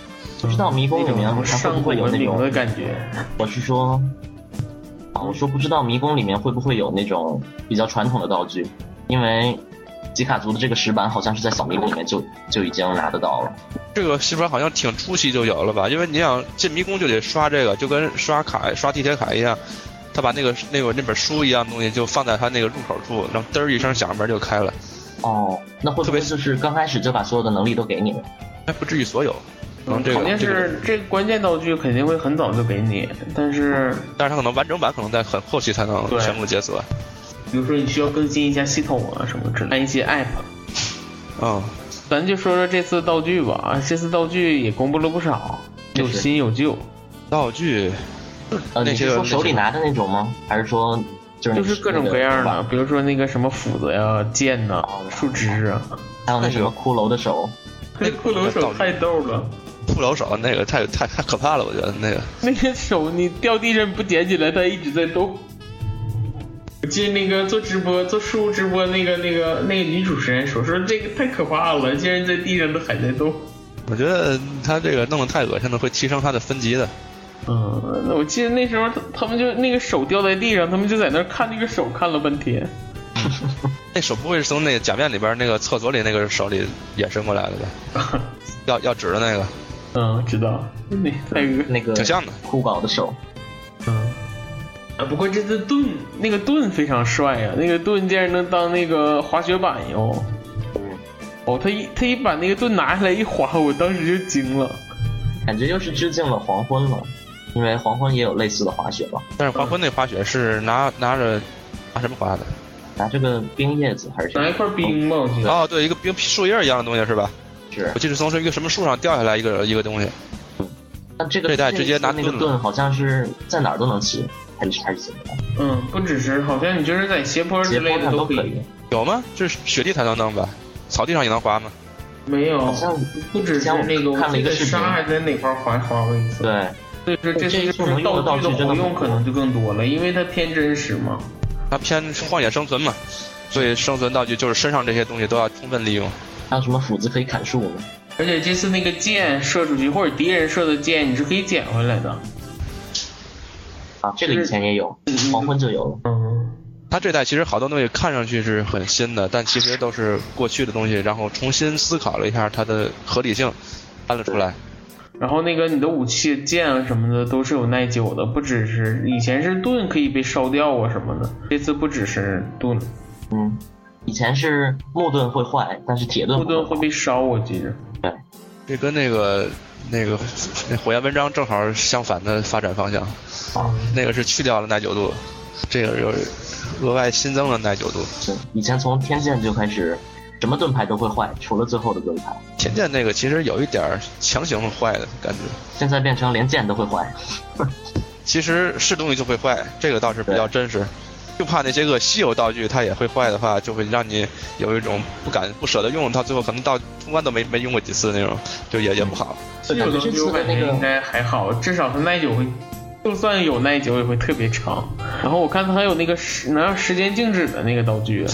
不知道迷宫里面会不会有那种的种？感觉。我是说，啊，我说不知道迷宫里面会不会有那种比较传统的道具，因为吉卡族的这个石板好像是在小迷宫里面就就已经拿得到了。这个石板好像挺初期就有了吧？因为你想进迷宫就得刷这个，就跟刷卡刷地铁卡一样，他把那个那个那本书一样东西就放在他那个入口处，然后嘚儿一声响门就开了，哦，那会不会就是刚开始就把所有的能力都给你了？还不至于所有。可能这个好像这个是这个关键道具肯定会很早就给你，但是但是它可能完整版可能在很后期才能全部解锁。比如说你需要更新一下系统啊什么之类的，按一些 app。嗯，咱就说说这次道具吧，这次道具也公布了不少，有新有旧，道具呃，那些你是说手里拿的那种吗？还是说就是就是各种各样的，那个比如说那个什么斧子呀、剑呐、哦树枝啊。还有那什么骷髅的手？那 *laughs* 骷髅手太逗了，骷髅手那个太太太可怕了，我觉得那个那个手你掉地上不捡起来，它一直在动。我记得那个做直播做书直播那个那个那个女主持人说说这个太可怕了，竟然在地上都还在动。我觉得他这个弄得太恶心了，会提升他的分级的。嗯，那我记得那时候他他们就那个手掉在地上，他们就在那看那个手看了半天。*laughs* 那手不会是从那个假面里边那个厕所里那个手里衍生过来的吧？*laughs* 要要指的那个，嗯，知道，那太恶那个挺像的。酷宝的手，嗯。啊，不过这次盾那个盾非常帅呀、那个盾竟然能当那个滑雪板哟。哦，他一他一把那个盾拿下来一滑，我当时就惊了。感觉又是致敬了黄昏了，因为黄昏也有类似的滑雪吧，但是黄昏那滑雪是拿拿着拿什么滑的？拿这个冰叶子还是拿一块冰吧，我记得。哦，对，一个冰树叶一样的东西是吧？是我记得从是一个什么树上掉下来一个一个东西。那这个这代直接拿那个盾好像是在哪儿都能骑，还是还是怎么的？嗯，不只是，好像你就是在斜坡之斜坡类的都可以。有吗？就是雪地才能弄吧？草地上也能滑吗？没有，好像不只是那个，我看了一个视频沙还在哪块滑滑过一次。对，所以说这次就是道具的用可能就更多了，因为它偏真实嘛。它偏荒野生存嘛，所以生存道具就是身上这些东西都要充分利用。还有什么斧子可以砍树呢？而且这次那个箭射出去，或者敌人射的箭，你是可以捡回来的。啊，这个以前也有，黄昏就有了。嗯，它这代其实好多东西看上去是很新的，但其实都是过去的东西，然后重新思考了一下它的合理性，搬了出来。然后那个你的武器剑啊什么的都是有耐久的，不只是以前是盾可以被烧掉啊什么的，这次不只是盾，嗯，以前是木盾会坏，但是铁盾木盾会被烧，我记着。对，这跟那个那个那火焰文章正好相反的发展方向。啊，那个是去掉了耐久度，这个有额外新增了耐久度。是以前从天剑就开始，什么盾牌都会坏，除了最后的盾牌。天剑那个其实有一点儿强行坏的感觉，现在变成连剑都会坏。其实是东西就会坏，这个倒是比较真实。就怕那些个稀有道具它也会坏的话，就会让你有一种不敢不舍得用，到最后可能到通关都没没用过几次那种，就也也不好。稀有道具我感觉应该还好，至少它耐久会，就算有耐久也会特别长。然后我看它还有那个时能让时间静止的那个道具，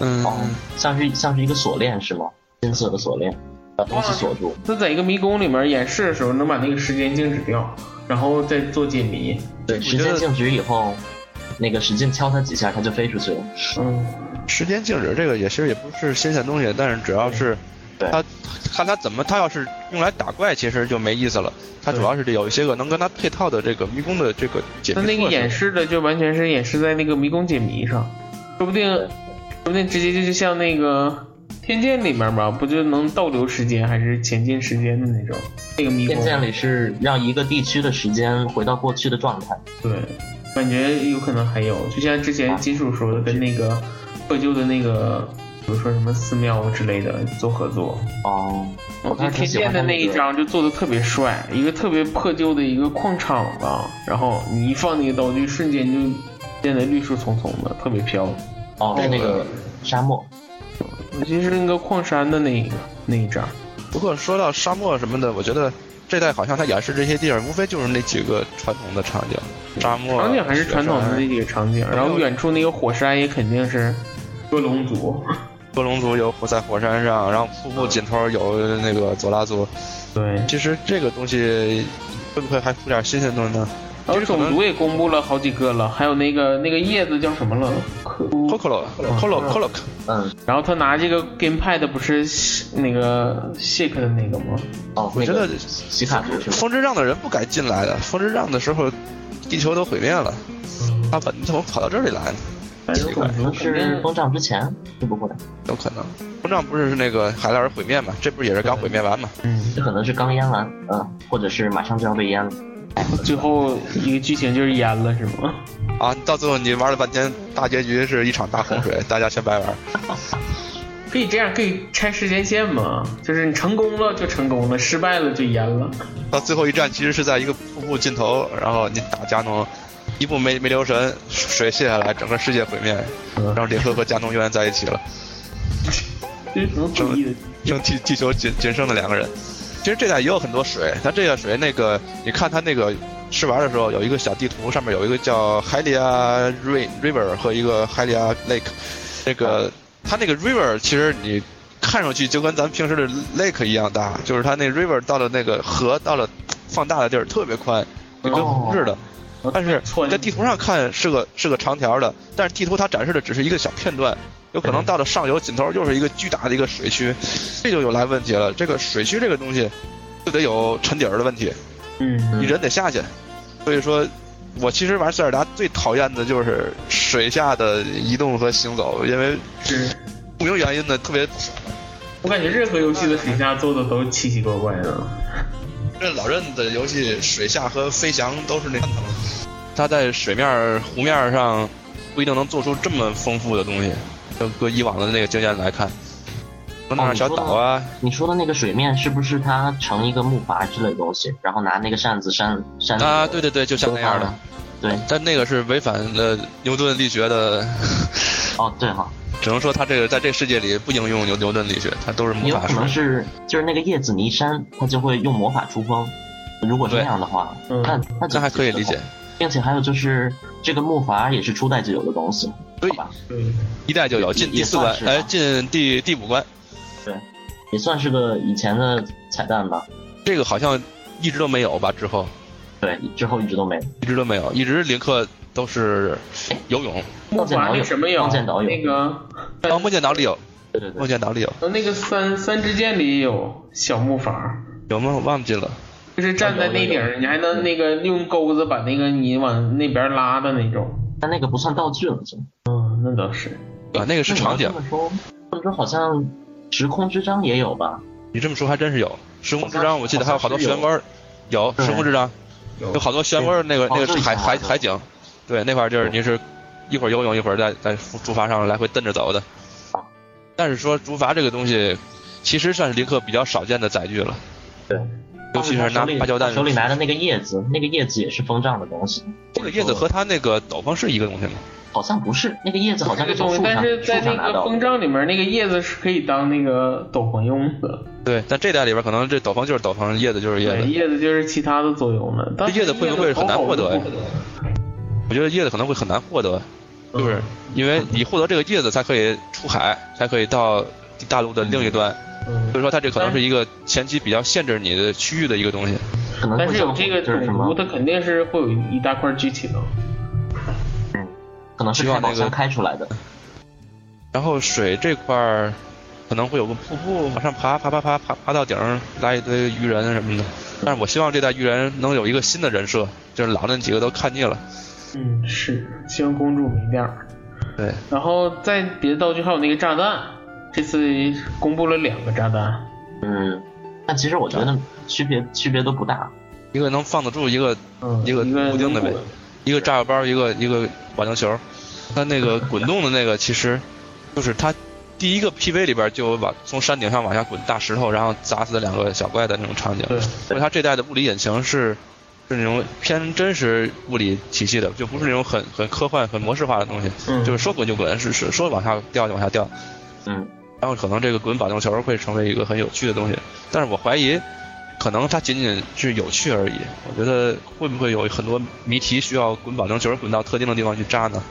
嗯，哦，像是像是一个锁链是吗？金色的锁链，把东西锁住。它在一个迷宫里面演示的时候能把那个时间静止掉，然后再做解谜。对，时间静止以后，那个使劲敲它几下，它就飞出去了。嗯，时间静止这个也其实也不是新鲜东西，但是主要是对它看它怎么，它要是用来打怪，其实就没意思了。它主要是有一些个能跟它配套的这个迷宫的这个解它谜措施那个演示的就完全是演示在那个迷宫解谜上，说不定，说不定直接就就像那个天剑里面吧，不就能倒流时间还是前进时间的那种那个迷宫变？剑里是让一个地区的时间回到过去的状态。对，感觉有可能还有，就像之前金属说的，跟那个破旧的那个，比如说什么寺庙之类的做合作。哦，我觉得天剑的那。一张就做的特别帅，一个特别破旧的一个矿场吧，然后你一放那个道具，瞬间就变得绿树葱葱的，特别漂亮。哦，是那个沙漠。尤其是那个矿山的那一个那一张，不过说到沙漠什么的，我觉得这代好像它演示这些地儿，无非就是那几个传统的场景，沙漠、场景还是传统的那几个场景，然后远处那个火山也肯定是多龙族。山多龙族有在火山上，然后瀑布尽头有那个佐拉族。对，其实这个东西会不会还出点新鲜东西呢？然后种族也公布了好几个了，还有那个那个叶子叫什么了？可 Kokolo Kolo Kolo，嗯，然后他拿这个 gamepad 不是那个 shake 的那个吗？哦，我觉得那个洗卡？风之杖的人不该进来的。风之杖的时候，地球都毁灭了，他怎怎么跑到这里来呢？反正种族可能是风杖之前，会不会？有可能。风杖不是那个海拉尔毁灭吗？这不是也是刚毁灭完吗？嗯，这可能是刚淹完，嗯，或者是马上就要被淹了。最后一个剧情就是淹了是吗？啊，到最后你玩了半天，大结局是一场大洪水，大家全白玩。*laughs* 可以这样，可以拆时间线嘛？就是你成功了就成功了，失败了就淹了。到最后一战其实是在一个瀑布尽头，然后你打加农，一步没没留神，水泄下来，整个世界毁灭，然后林克和加农永远在一起了，这是什么诡异的？剩地地球仅仅剩的两个人。其实这代也有很多水，它这个水那个，你看它那个试玩的时候有一个小地图，上面有一个叫海里亚 River 和一个海里亚 Lake，那个它那个 River 其实你看上去就跟咱们平时的 Lake 一样大，就是它那 River 到了那个河到了放大的地儿特别宽，就跟湖似的。但是你在地图上看是个是个长条的，但是地图它展示的只是一个小片段，有可能到了上游尽头又是一个巨大的一个水区，这就有来问题了。这个水区这个东西就得有沉底儿的问题，嗯，你人得下去。所以说，我其实玩塞尔达最讨厌的就是水下的移动和行走，因为是不明原因的特别。我感觉任何游戏的水下做的都奇奇怪怪的。这老任的游戏水下和飞翔都是那个，他在水面、湖面上不一定能做出这么丰富的东西。就搁以往的那个经验来看，弄点小岛啊，你说的那个水面是不是它盛一个木筏之类的东西，然后拿那个扇子扇扇啊，对对对，就像那样的。对，但那个是违反了牛顿力学的。哦，对哈。只能说他这个在这个世界里不应用牛牛顿力学，他都是魔法有可能是就是那个叶子你一扇，它就会用魔法出风。如果是这样的话，嗯那那那还可以理解。并且还有就是这个木筏也是初代就有的东西，对吧？对，一代就有，进第四关，哎，进第第五关。对，也算是个以前的彩蛋吧。这个好像一直都没有吧？之后对，之后一直都没有。一直都没有，一直林克都是游泳。木筏那什么有光剑岛有那个，哦，梦见岛里有，对对对梦，见岛里有，那个三三支箭里有小木筏，有吗？我忘记了。就是站在那顶儿，你还能那个用钩子把那个你往那边拉的那种。但那个不算道具了，就。嗯，那倒是。啊，那个是场景这。么说，这么说好像时空之章也有吧？你这么说还真是有。时空之章，我记得还有好多漩涡，有时空之章，有好多漩涡，那个那个是海哦海海景，对，那块儿就是您是一会儿游泳，一会儿在在竹筏上来回蹬着走的。但是说竹筏这个东西，其实算是林克比较少见的载具了。对，尤其是拿芭蕉弹手里拿的那个叶子，那个叶子也是风杖的东西。这个叶子和他那个斗篷是一个东西吗？好像不是，那个叶子好像这个东西，是从树上但是在那个风拿到的。杖里面，那个叶子是可以当那个斗篷用的。对，但这代里边可能这斗篷就是斗篷，叶子就是叶对，子。叶子就是其他的作用了。但是叶子会不会很难获得呀我觉得叶子可能会很难获得，就是因为你获得这个叶子才可以出海，才可以到大陆的另一端。嗯所以说它这可能是一个前期比较限制你的区域的一个东西。但是有这个就是什种族，么，它肯定是会有一大块机体的。嗯。可能是希望那个开宝箱开出来的。然后水这块儿可能会有个瀑布往上爬，爬爬爬爬爬到顶儿来一堆鱼人什么的。但是我希望这代鱼人能有一个新的人设，就是老那几个都看腻了。嗯，是，希望公主没点儿。对，然后在别的道具还有那个炸弹，这次公布了两个炸弹。嗯，但其实我觉得区别区别都不大。一个能放得住，一个嗯，一个固定的呗能一个炸药包，一个一个保龄球。它那个滚动的那个，其实就是它第一个 PV 里边就有往从山顶上往下滚大石头，然后砸死两个小怪的那种场景。对，所以它这代的物理引擎是是那种偏真实物理体系的，就不是那种很很科幻、很模式化的东西。嗯，就是说滚就滚，是是说往下掉就往下掉。嗯，然后可能这个滚保龄球会成为一个很有趣的东西，但是我怀疑，可能它仅仅是有趣而已。我觉得会不会有很多谜题需要滚保龄球滚到特定的地方去扎呢？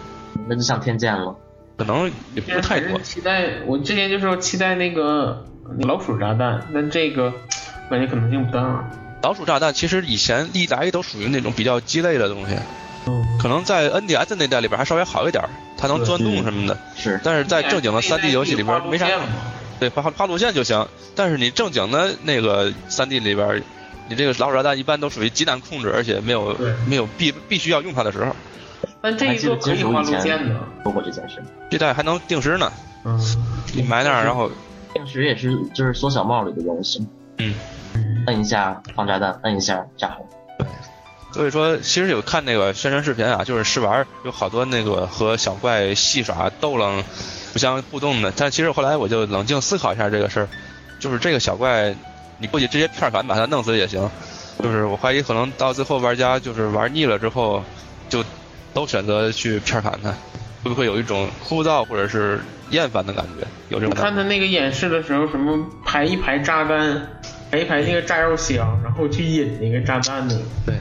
那就上天剑了。可能也不是太多。期待，我之前就说期待那个老鼠炸弹，但这个感觉可能性不大。老鼠炸弹其实以前历来都属于那种比较鸡肋的东西，嗯，可能在 NDS 那代里边还稍微好一点，它能钻洞什么的。是，但是在正经的 3D 游戏里边没啥用。对，画画路线就行。但是你正经的那个 3D 里边，你这个老鼠炸弹一般都属于极难控制，而且没有没有必必须要用它的时候。但这一座可以画路线的。说过这件事。这代还能定时呢，嗯，你埋那儿，然后定时也是就是缩小帽里的东西，嗯，摁一下放炸弹，摁一下炸红。所以说其实有看那个宣传视频啊，就是试玩有好多那个和小怪戏耍逗楞、互相互动的。但其实后来我就冷静思考一下这个事儿，就是这个小怪，你过去直接片儿砍把它弄死也行。就是我怀疑可能到最后玩家就是玩腻了之后，就都选择去片儿砍它，会不会有一种枯燥或者是厌烦的感觉？有这种我看他那个演示的时候，什么排一排炸弹，排一排那个炸药箱，然后去引那个炸弹的。对，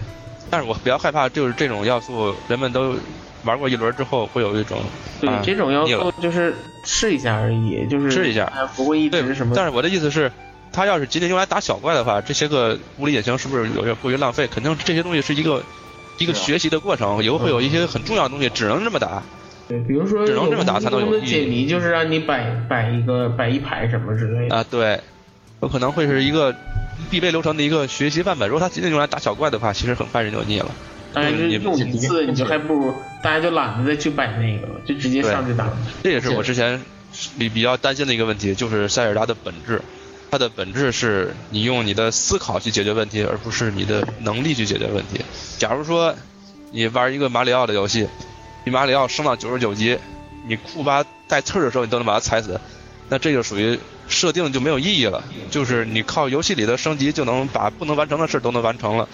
但是我比较害怕就是这种要素，人们都玩过一轮之后会有一种对，啊这种要素就是试一下而已，就是试一下哎不会一对直什么。但是我的意思是，它要是仅仅用来打小怪的话，这些个物理引擎是不是有些过于浪费？肯定这些东西是一个一个学习的过程，以后会有一些很重要的东西只能这么打。对，比如说只能这么打才能有的意义解谜，就是让你摆摆一个摆一排什么之类的。啊，对，有可能会是一个必备流程的一个学习范本。如果它仅仅用来打小怪的话，其实很快人就腻了。当然，是你用一次你就还不如大家就懒得再去摆那个了，就直接上去打。这也是我之前比比较担心的一个问题，就是塞尔达的本质。它的本质是你用你的思考去解决问题，而不是你的能力去解决问题。假如说你玩一个马里奥的游戏，你马里奥升到九十九级，你库巴带刺儿的时候你都能把它踩死，那这就属于设定就没有意义了。就是你靠游戏里的升级就能把不能完成的事都能完成了，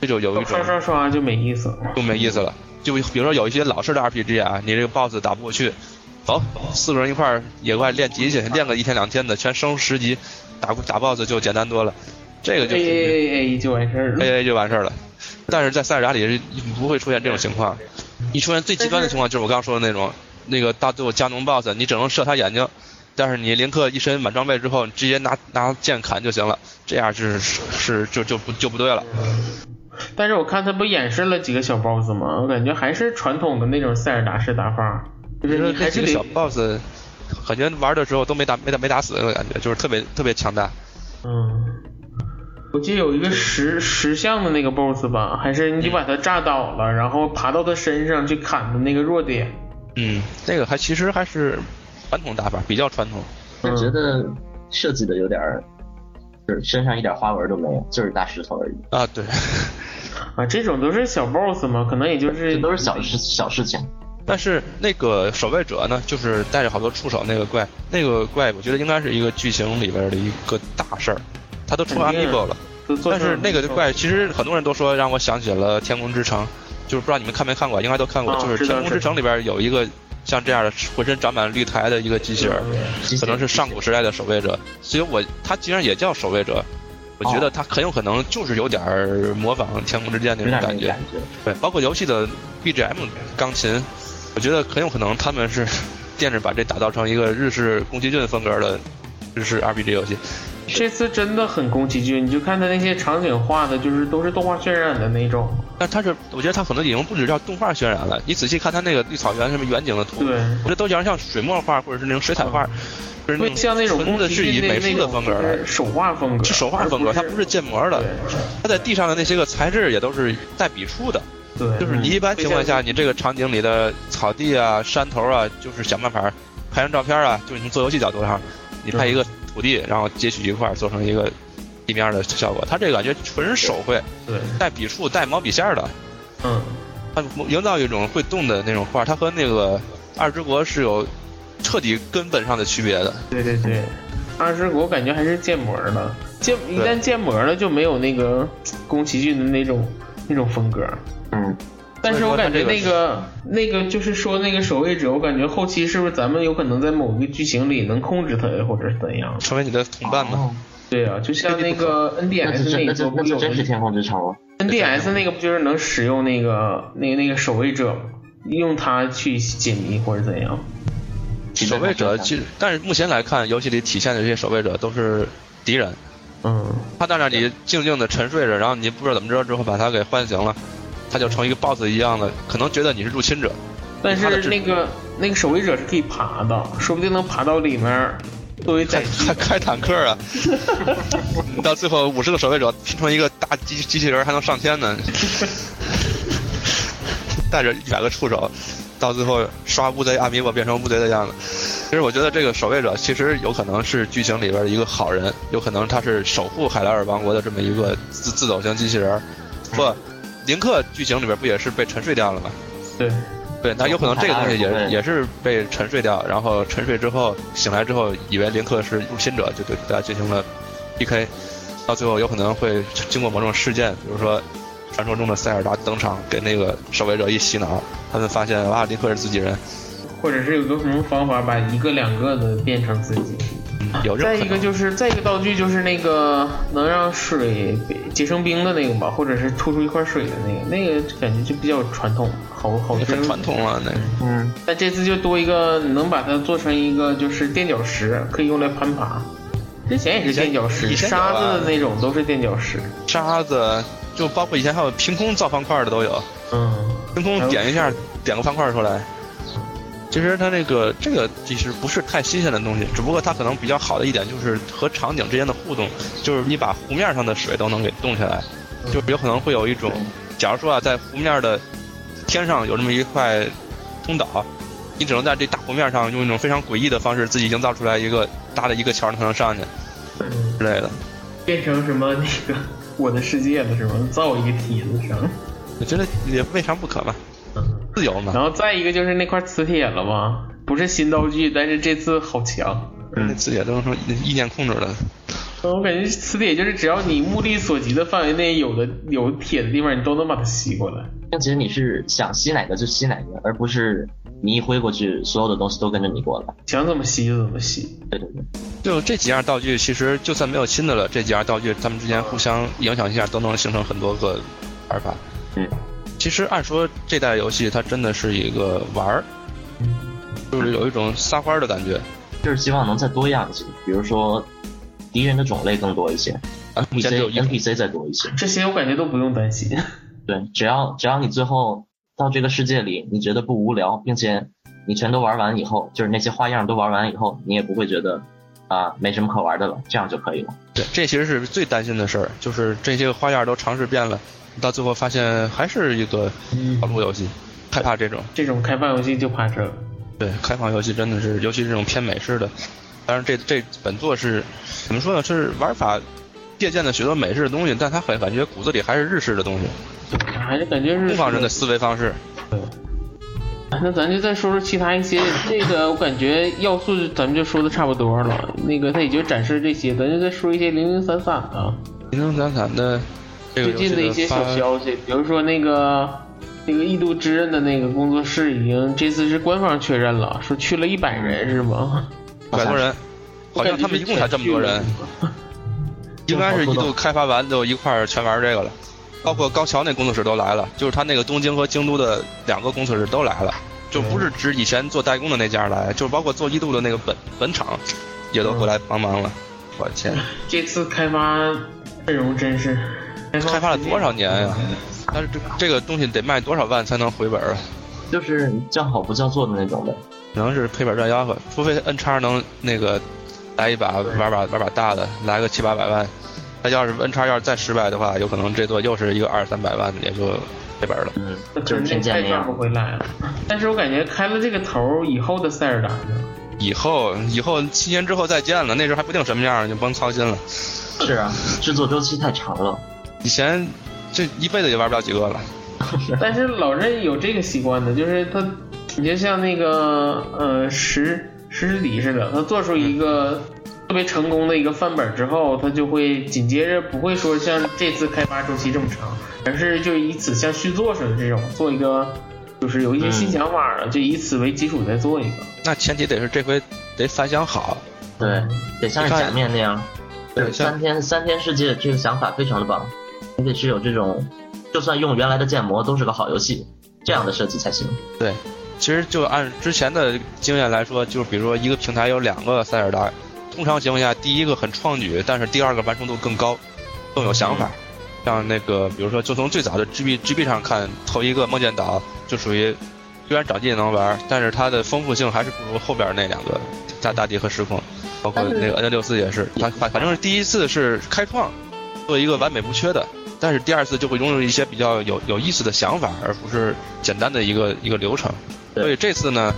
这就有一种刷刷刷就没意思了。就没意思了。就比如说有一些老式的 RPG 啊，你这个 BOSS 打不过去，走，四个人一块儿野外练级去，练个一天两天的，全升十级，打打 BOSS 就简单多了。这个就 A A A A 就完事儿了。A A 就完事儿了。但是在塞尔达里是不会出现这种情况，一出现最极端的情况就是我刚刚说的那种，那个大最后加农 BOSS，你只能射他眼睛，但是你林克一身满装备之后，你直接拿拿剑砍就行了，这样是是就就不就不对了。但是我看他不演示了几个小 boss 吗？我感觉还是传统的那种塞尔达式打法，就是你还是个小 boss，感觉玩的时候都没打没打没打死那种感觉，就是特别特别强大。嗯，我记得有一个石石像的那个 boss 吧，还是你把他炸倒了，然后爬到他身上去砍的那个弱点。嗯，那个还其实还是传统打法，比较传统。我觉得设计的有点儿，就是身上一点花纹都没有，就是大石头而已。啊，对，*laughs* 啊，这种都是小 boss 嘛，可能也就是这都是小事小事情。但是那个守卫者呢，就是带着好多触手那个怪，那个怪我觉得应该是一个剧情里边的一个大事儿，他都出 amiibo 了。但是那个怪其实很多人都说让我想起了《天空之城》，就是不知道你们看没看过，应该都看过。啊就是《天空之城》里边有一个像这样的浑身长满绿苔的一个机器人，可能是上古时代的守卫者。所以我他既然也叫守卫者，我觉得他很有可能就是有点模仿《天空之剑》那种感觉。对，包括游戏的 BGM 钢琴，我觉得很有可能他们是 *laughs* 惦着把这打造成一个日式宫崎骏风格的日式 RPG 游戏。这次真的很宫崎骏，你就看他那些场景画的，就是都是动画渲染的那种。但他是，我觉得他可能已经不止叫动画渲染了。你仔细看他那个绿草原什么远景的图，对我觉得都有点像水墨画或者是那种水彩画，就是像那种纯的是以美术的风格来手画风格，是手画风格，它不是建模的对。它在地上的那些个材质也都是带笔触的，对，就是你一般情况下，你这个场景里的草地啊、山头啊，就是想办法拍张照片啊，就是从做游戏角度上，你拍一个土地，然后截取一块儿做成一个地面的效果。它这个感觉纯手绘，对，带笔触、带毛笔线的，嗯，它营造一种会动的那种画，它和那个二之国是有彻底根本上的区别的。对对对，二之国感觉还是建模的，建一旦建模了就没有那个宫崎骏的那种那种风格。嗯，但是我感觉那个那个就是说那个守卫者，我感觉后期是不是咱们有可能在某个剧情里能控制他，或者是怎样？成为你的同伴嘛？哦对啊，就像那个 NDS 那那个就那就不有真是天空之城吗。NDS 那个不就是能使用那个那个那个守卫者吗，用它去解谜或者怎样？守卫者其实，但是目前来看，游戏里体现的这些守卫者都是敌人。嗯，他在那里静静的沉睡着，然后你不知道怎么着之后把他给唤醒了，他就成一个 BOSS 一样的，可能觉得你是入侵者。但是那个那个守卫者是可以爬的，说不定能爬到里面作为载具还。开坦克啊！*laughs* 到最后五十个守卫者拼成一个大机机器人，还能上天呢。*laughs* 带着一百个触手，到最后刷乌贼阿米我变成乌贼的样子。其实我觉得这个守卫者其实有可能是剧情里边的一个好人，有可能他是守护海莱尔王国的这么一个自自走型机器人。不，林克剧情里边不也是被沉睡掉了吗？对，对，那有可能这个东西也也是被沉睡掉，然后沉睡之后醒来之后，以为林克是入侵者，就对大家进行了 PK，到最后有可能会经过某种事件，比如说传说中的塞尔达登场，给那个守卫者一洗脑，他们发现哇，林克是自己人，或者是有个什么方法把一个两个的变成自己。再。一个就是再一个道具就是那个能让水结成冰的那个吧，或者是突出一块水的那个，那个感觉就比较传统，好好很。传统了，那个嗯，但这次就多一个能把它做成一个就是垫脚石，可以用来攀爬。之前也是垫脚石，沙子的那种都是垫脚石。沙子，就包括以前还有凭空造方块的都有，嗯，凭空点一下点个方块出来。其实它这个这个其实不是太新鲜的东西，只不过它可能比较好的一点就是和场景之间的互动，就是你把湖面上的水都能给动起来，就有可能会有一种，假如说啊，在湖面的天上有这么一块通岛，你只能在这大湖面上用一种非常诡异的方式自己营造出来一个搭的一个桥才能上去之类的。变成什么那个我的世界了是吗？造一个梯子上。我觉得也未尝不可嘛，嗯。自由嘛。然后再一个就是那块磁铁了吗，不是新道具，但是这次好强。那自己也都是意念控制的。我感觉磁铁就是只要你目力所及的范围内有的有铁的地方，你都能把它吸过来。那其实你是想吸哪个就吸哪个，而不是你一挥过去，所有的东西都跟着你过来。想怎么吸就怎么吸。对对对，就这几样道具，其实就算没有新的了，这几样道具它们之间互相影响一下，都能形成很多个玩法。嗯，其实按说这代游戏它真的是一个玩儿，就是有一种撒欢儿的感觉。就是希望能再多样一些，比如说敌人的种类更多一些，NPC NPC 再多一些。这些我感觉都不用担心。对，只要只要你最后到这个世界里，你觉得不无聊，并且你全都玩完以后，就是那些花样都玩完以后，你也不会觉得啊没什么可玩的了，这样就可以了。对，这其实是最担心的事儿，就是这些花样都尝试遍了，到最后发现还是一个跑路游戏，害怕这种。这种开放游戏就怕这个。对，开放游戏真的是，尤其是这种偏美式的。当然这，这本作是怎么说呢？是玩法借鉴了许多美式的东西，但它很感觉骨子里还是日式的东西，还是感觉是东方人的思维方式。对。那咱就再说说其他一些，*laughs* 这个我感觉要素咱们就说的差不多了。那个他也就展示这些，咱就再说一些零零散散的。零零散散的，最近的一些小消息，比如说那个那个《异度之刃》的那个工作室已经这次是官方确认了，说去了一百人是吗？一百多人，好像他们一共才这么多人，*laughs* 应该是一度开发完就一块儿全玩这个了。包括高桥那工作室都来了，就是他那个东京和京都的两个工作室都来了，就不是指以前做代工的那家来，就是包括做异度的那个本本厂也都回来帮忙了。我天！这次开发阵容真是开发了多少年呀？但是这这个东西得卖多少万才能回本啊？就是叫好不叫座的那种的，可能是赔本赚吆喝，除非 N 叉能那个来一把玩把玩把大的，来个七八百万。他要是 N 叉要是再失败的话，有可能这座又是一个二三百万，也就赔本了。嗯，就是那样。不回来了。但是我感觉开了这个头以后的塞尔达呢？以后以后七年之后再见了，那时候还不定什么样，就甭操心了。是啊，制作周期太长了。以前这一辈子也玩不了几个了。*laughs* 但是老任有这个习惯的，就是他，你就像那个呃石石之底似的，他做出一个。特别成功的一个范本之后，他就会紧接着不会说像这次开发周期这么长，而是就以此像续作似的这种做一个，就是有一些新想法了，就以此为基础再做一个。那前提得是这回得反响好，对，得像是假面那样，对，三天三天世界这个想法非常的棒，你得是有这种，就算用原来的建模都是个好游戏，这样的设计才行。对，其实就按之前的经验来说，就是比如说一个平台有两个塞尔达。通常情况下，第一个很创举，但是第二个完成度更高，更有想法。像那个，比如说，就从最早的 GB GB 上看，头一个梦见岛就属于虽然掌机也能玩，但是它的丰富性还是不如后边那两个大大地和时空，包括那个 N 六四也是。反反反正是第一次是开创，做一个完美不缺的，但是第二次就会拥有一些比较有有意思的想法，而不是简单的一个一个流程。所以这次呢，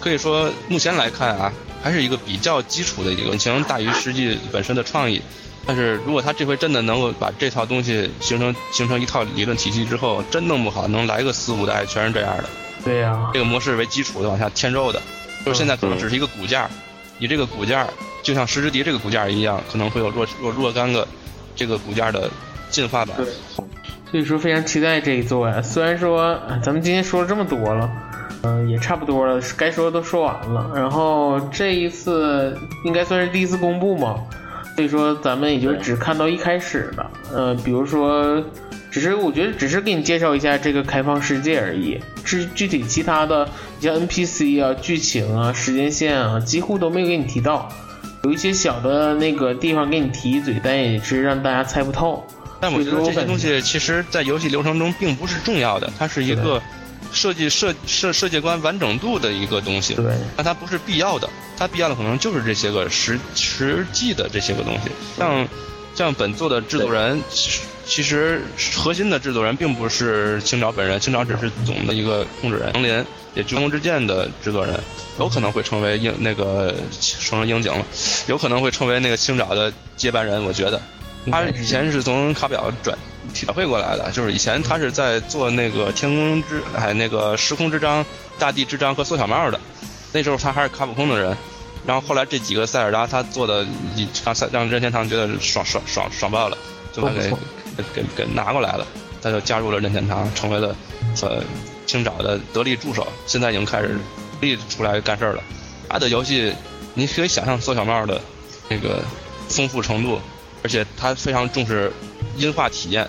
可以说目前来看啊。还是一个比较基础的一个引擎大于实际本身的创意，但是如果他这回真的能够把这套东西形成形成一套理论体系之后，真弄不好能来个四五代全是这样的。对呀，这个模式为基础的往下添肉的，就是现在可能只是一个骨架，你这个骨架就像石之笛这个骨架一样，可能会有若若若干个这个骨架的进化版。所以说非常期待这一座呀。虽然说咱们今天说了这么多了。嗯，也差不多了，该说的都说完了。然后这一次应该算是第一次公布嘛，所以说咱们也就只看到一开始了。呃，比如说，只是我觉得只是给你介绍一下这个开放世界而已。至具体其他的，像 NPC 啊、剧情啊、时间线啊，几乎都没有给你提到。有一些小的那个地方给你提一嘴，但也是让大家猜不透。但我觉得这些东西其实，在游戏流程中并不是重要的，它是一个。设计设设设计观完整度的一个东西，对，但它不是必要的，它必要的可能就是这些个实实际的这些个东西。像像本作的制作人，其实核心的制作人并不是青沼本人，青沼只是总的一个控制人。王林也《巨龙之剑》的制作人，有可能会成为樱那个成为樱井了，有可能会成为那个青沼的接班人。我觉得，他以前是从卡表转。体会过来的，就是以前他是在做那个天空之哎那个时空之章、大地之章和缩小帽的，那时候他还是卡普空的人，然后后来这几个塞尔达他做的，让塞让任天堂觉得爽爽爽爽爆了，就把给给给拿过来了，他就加入了任天堂，成为了呃青沼的得力助手，现在已经开始力出来干事儿了。他的游戏你可以想象缩小帽的那个丰富程度，而且他非常重视。音画体验，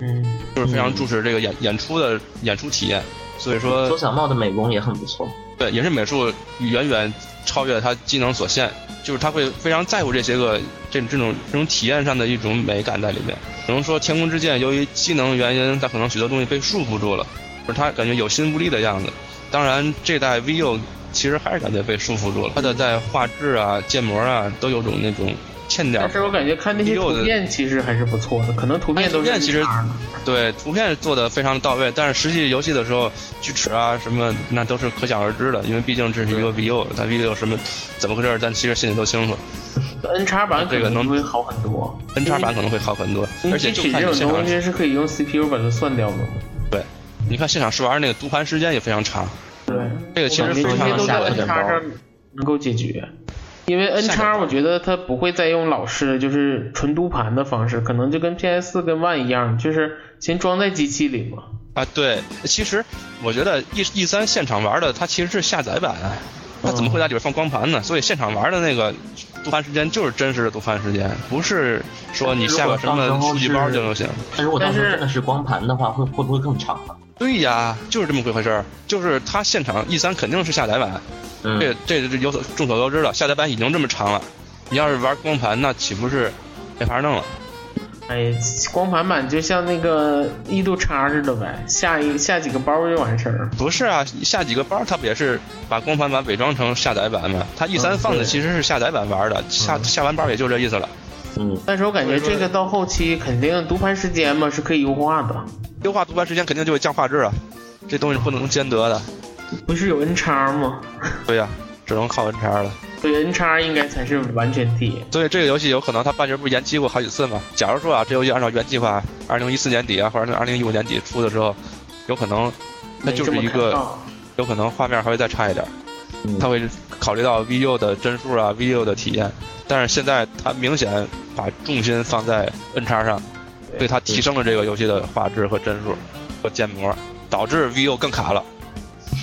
嗯，就是非常重视这个演演出的演出体验，所以说周小茂的美工也很不错。对，也是美术远远超越他机能所限，就是他会非常在乎这些个这这种这种体验上的一种美感在里面。只能说天空之剑由于机能原因，他可能许多东西被束缚住了，就是他感觉有心无力的样子。当然，这代 VU 其实还是感觉被束缚住了，它的在画质啊、建模啊都有种那种欠点儿但。是我感觉看那些图片其实还是不错的，可能图片都是图片其实对图片做的非常到位，但是实际游戏的时候锯齿啊什么那都是可想而知的，因为毕竟这是一个 VU，它 VU 什么怎么回事，咱其实心里都清楚。N 叉版这个能能会好很多 N 叉版可能会好很多，而且就锯齿这种东西是可以用 CPU 把它算掉的。对，你看现场试玩那个读盘时间也非常长，对，这个其实非常下 N 点包能够解决。因为 N 叉我觉得它不会再用老式就是纯读盘的方式，可能就跟 PS 4跟 One 一样，就是先装在机器里嘛。啊，对，其实我觉得 E E 三现场玩的它其实是下载版，它怎么会在里边放光盘呢？所以现场玩的那个读盘时间就是真实的读盘时间，不是说你下个什么数据包就能行。但如果当时候但是真的是光盘的话，会会不会更长啊？对呀，就是这么回事儿，就是他现场 E 三肯定是下载版，嗯，这这这有所众所周知了，下载版已经这么长了，你要是玩光盘，那岂不是没法弄了？哎，光盘版就像那个一度叉似的呗，下一下几个包就完事儿。不是啊，下几个包它不也是把光盘版伪装成下载版吗？它 E 三嗯放的其实是下载版玩的，下下完包也就这意思了。嗯，但是我感觉这个到后期肯定读盘时间嘛是可以优化的，优化读盘时间肯定就会降画质啊，这东西不能兼得的。不是有 N 叉吗？*laughs* 对呀、只能靠 N 叉了。对，N 叉应该才是完全体。所以这个游戏有可能它半截不是延期过好几次嘛？假如说啊，这游戏按照原计划，二零一四年底啊，或者二零一五年底出的时候，有可能它就是一个，有可能画面还会再差一点。嗯它会考虑到 VU 的帧数啊，VU 的体验，但是现在它明显把重心放在 N 叉上，所以它提升了这个游戏的画质和帧数和建模，导致 VU 更卡了。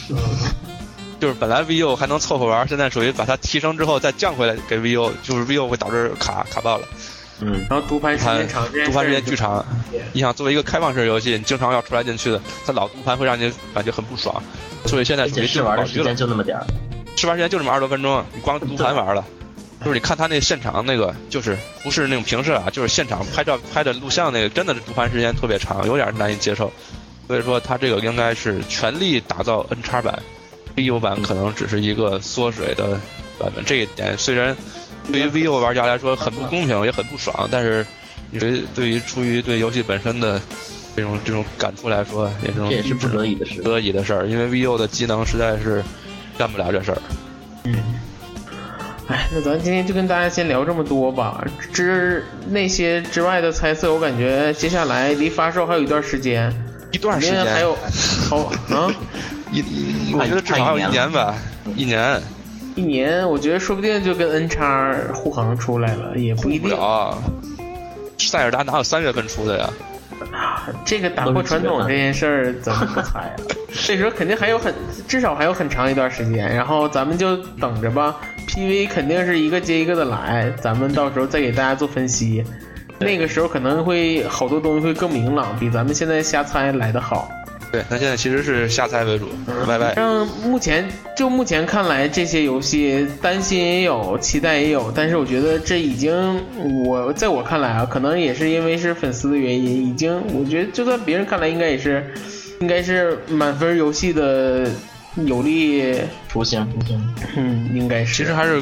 *laughs* 就是本来 VU 还能凑合玩，现在属于把它提升之后再降回来给 VU，就是 VU 会导致卡卡爆了，嗯，然后读盘时间长，读盘时间巨长。你想作为一个开放式游戏，你经常要出来进去的，它老读盘会让你感觉很不爽，所以现在而属于且试玩的保局了时间。就那么点儿。试玩时间就这么二十多分钟，你光读盘玩了。就是你看他那现场那个，就是不是那种平视啊，就是现场拍照拍的录像那个，真的是读盘时间特别长，有点难以接受。所以说他这个应该是全力打造 N 叉版，VU 版可能只是一个缩水的版本。这一点虽然对于 VU 玩家来说很不公平，也很不爽，但是对于对于出于对游戏本身的这种这种感触来说，也是这也是不得已的事不。得已的事儿，因为 VU 的机能实在是干不了这事儿。嗯哎，那咱今天就跟大家先聊这么多吧。之那些之外的猜测，我感觉接下来离发售还有一段时间，一段时间还有 *laughs* 好啊一一，我觉得至少还有一年吧，一年一年，我觉得说不定就跟 N 叉护航出来了，也不一定。不了。塞尔达哪有三月份出的呀？*laughs* 这个打破传统这件事儿怎么不猜啊？*laughs* 这时候肯定还有很至少还有很长一段时间，然后咱们就等着吧。PV 肯定是一个接一个的来，咱们到时候再给大家做分析。那个时候可能会好多东西会更明朗，比咱们现在瞎猜来的好。对，那现在其实是瞎猜为主，Y Y。让目前就目前看来，这些游戏担心也有，期待也有，但是我觉得这已经我在我看来啊，可能也是因为是粉丝的原因，已经我觉得就算别人看来应该也是应该是满分游戏的有力，出现出现，嗯，应该是。其实还是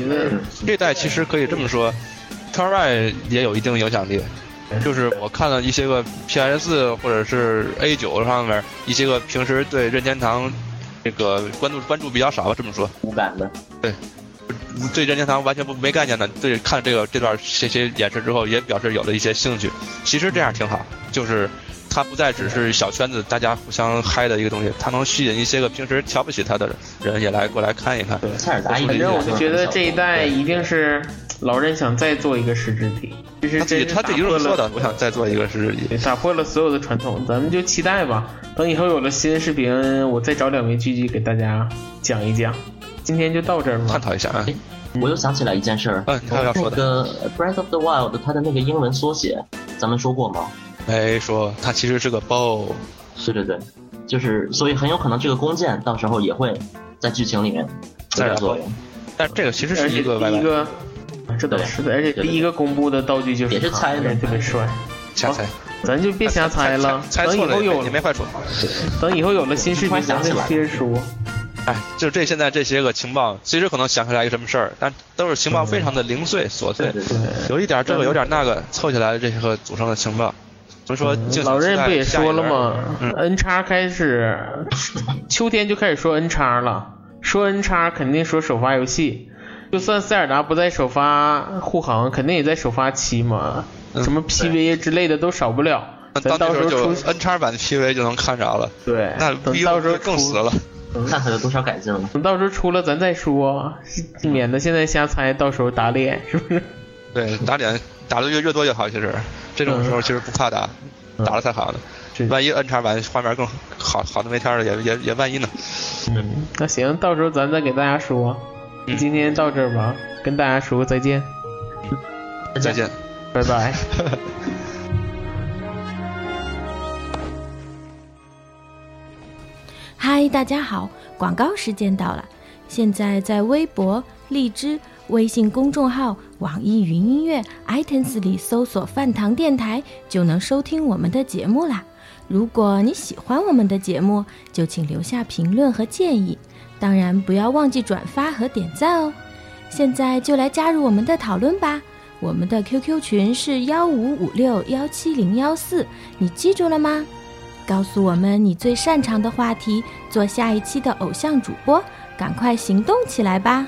这代其实可以这么说 r y 也有一定影响力。就是我看了一些个 PS 或者是 A 九上面一些个平时对任天堂这个关注关注比较少吧，这么说，无感的。对对任天堂完全不没概念的，对看这个这段这些演示之后，也表示有了一些兴趣。其实这样挺好，就是它不再只是小圈子大家互相嗨的一个东西，它能吸引一些个平时瞧不起它的人也来过来看一看。塞尔达一直反正我就觉得这一代一定是老人想再做一个实质体，就是他自己真是他自己打破了就是说的，我想再做一个实体。对，打破了所有的传统，咱们就期待吧。等以后有了新视频，我再找两位狙击给大家讲一讲。今天就到这儿吧。探讨一下啊。我又想起来一件事儿，嗯你还有要说的那个 Breath of the Wild 它的那个英文缩写，咱们说过吗？没说他其实是个 BO，对对对，就是所以很有可能这个弓箭到时候也会在剧情里面起点作用。但这个其实是一个一个，这倒是的，而且第一个公布的道具就是也是他猜的特别帅。瞎猜，咱就别瞎猜了，猜错了等以后有也没坏处。等以后有了新视频，咱再接着说。哎，就这现在这些个情报，随时可能想起来一个什么事儿，但都是情报非常的零碎琐碎，对对对，有一点这个有点那个凑起来这些个组成的情报。所以说，老任不也说了吗嗯？N 叉开始，秋天就开始说 N 叉了，说 N 叉肯定说首发游戏，就算塞尔达不在首发护航，肯定也在首发期嘛，嗯什么 PV 之类的都少不了。那咱到时候就 N 叉版的 PV 就能看着了，对，那等到时候更死了。*laughs* 看看有多少改进了。等到时候出了咱再说，免得现在瞎猜，到时候打脸是不是？*laughs* 对，打脸打的越越多越好，其实这种时候其实不怕打，嗯打了才好呢。万一 N 叉版画面更好，好的没天儿了，也也也万一呢。嗯，那行，到时候咱再给大家说。嗯今天到这儿吧，跟大家说个再见，再见。拜拜。*laughs* 嗨，大家好！广告时间到了。现在在微博、荔枝、微信公众号、网易云音乐、iTunes 里搜索“饭堂电台”，就能收听我们的节目啦。如果你喜欢我们的节目，就请留下评论和建议，当然不要忘记转发和点赞哦。现在就来加入我们的讨论吧。我们的 QQ 群是幺五五六幺七零幺四，你记住了吗？告诉我们你最擅长的话题，做下一期的偶像主播，赶快行动起来吧！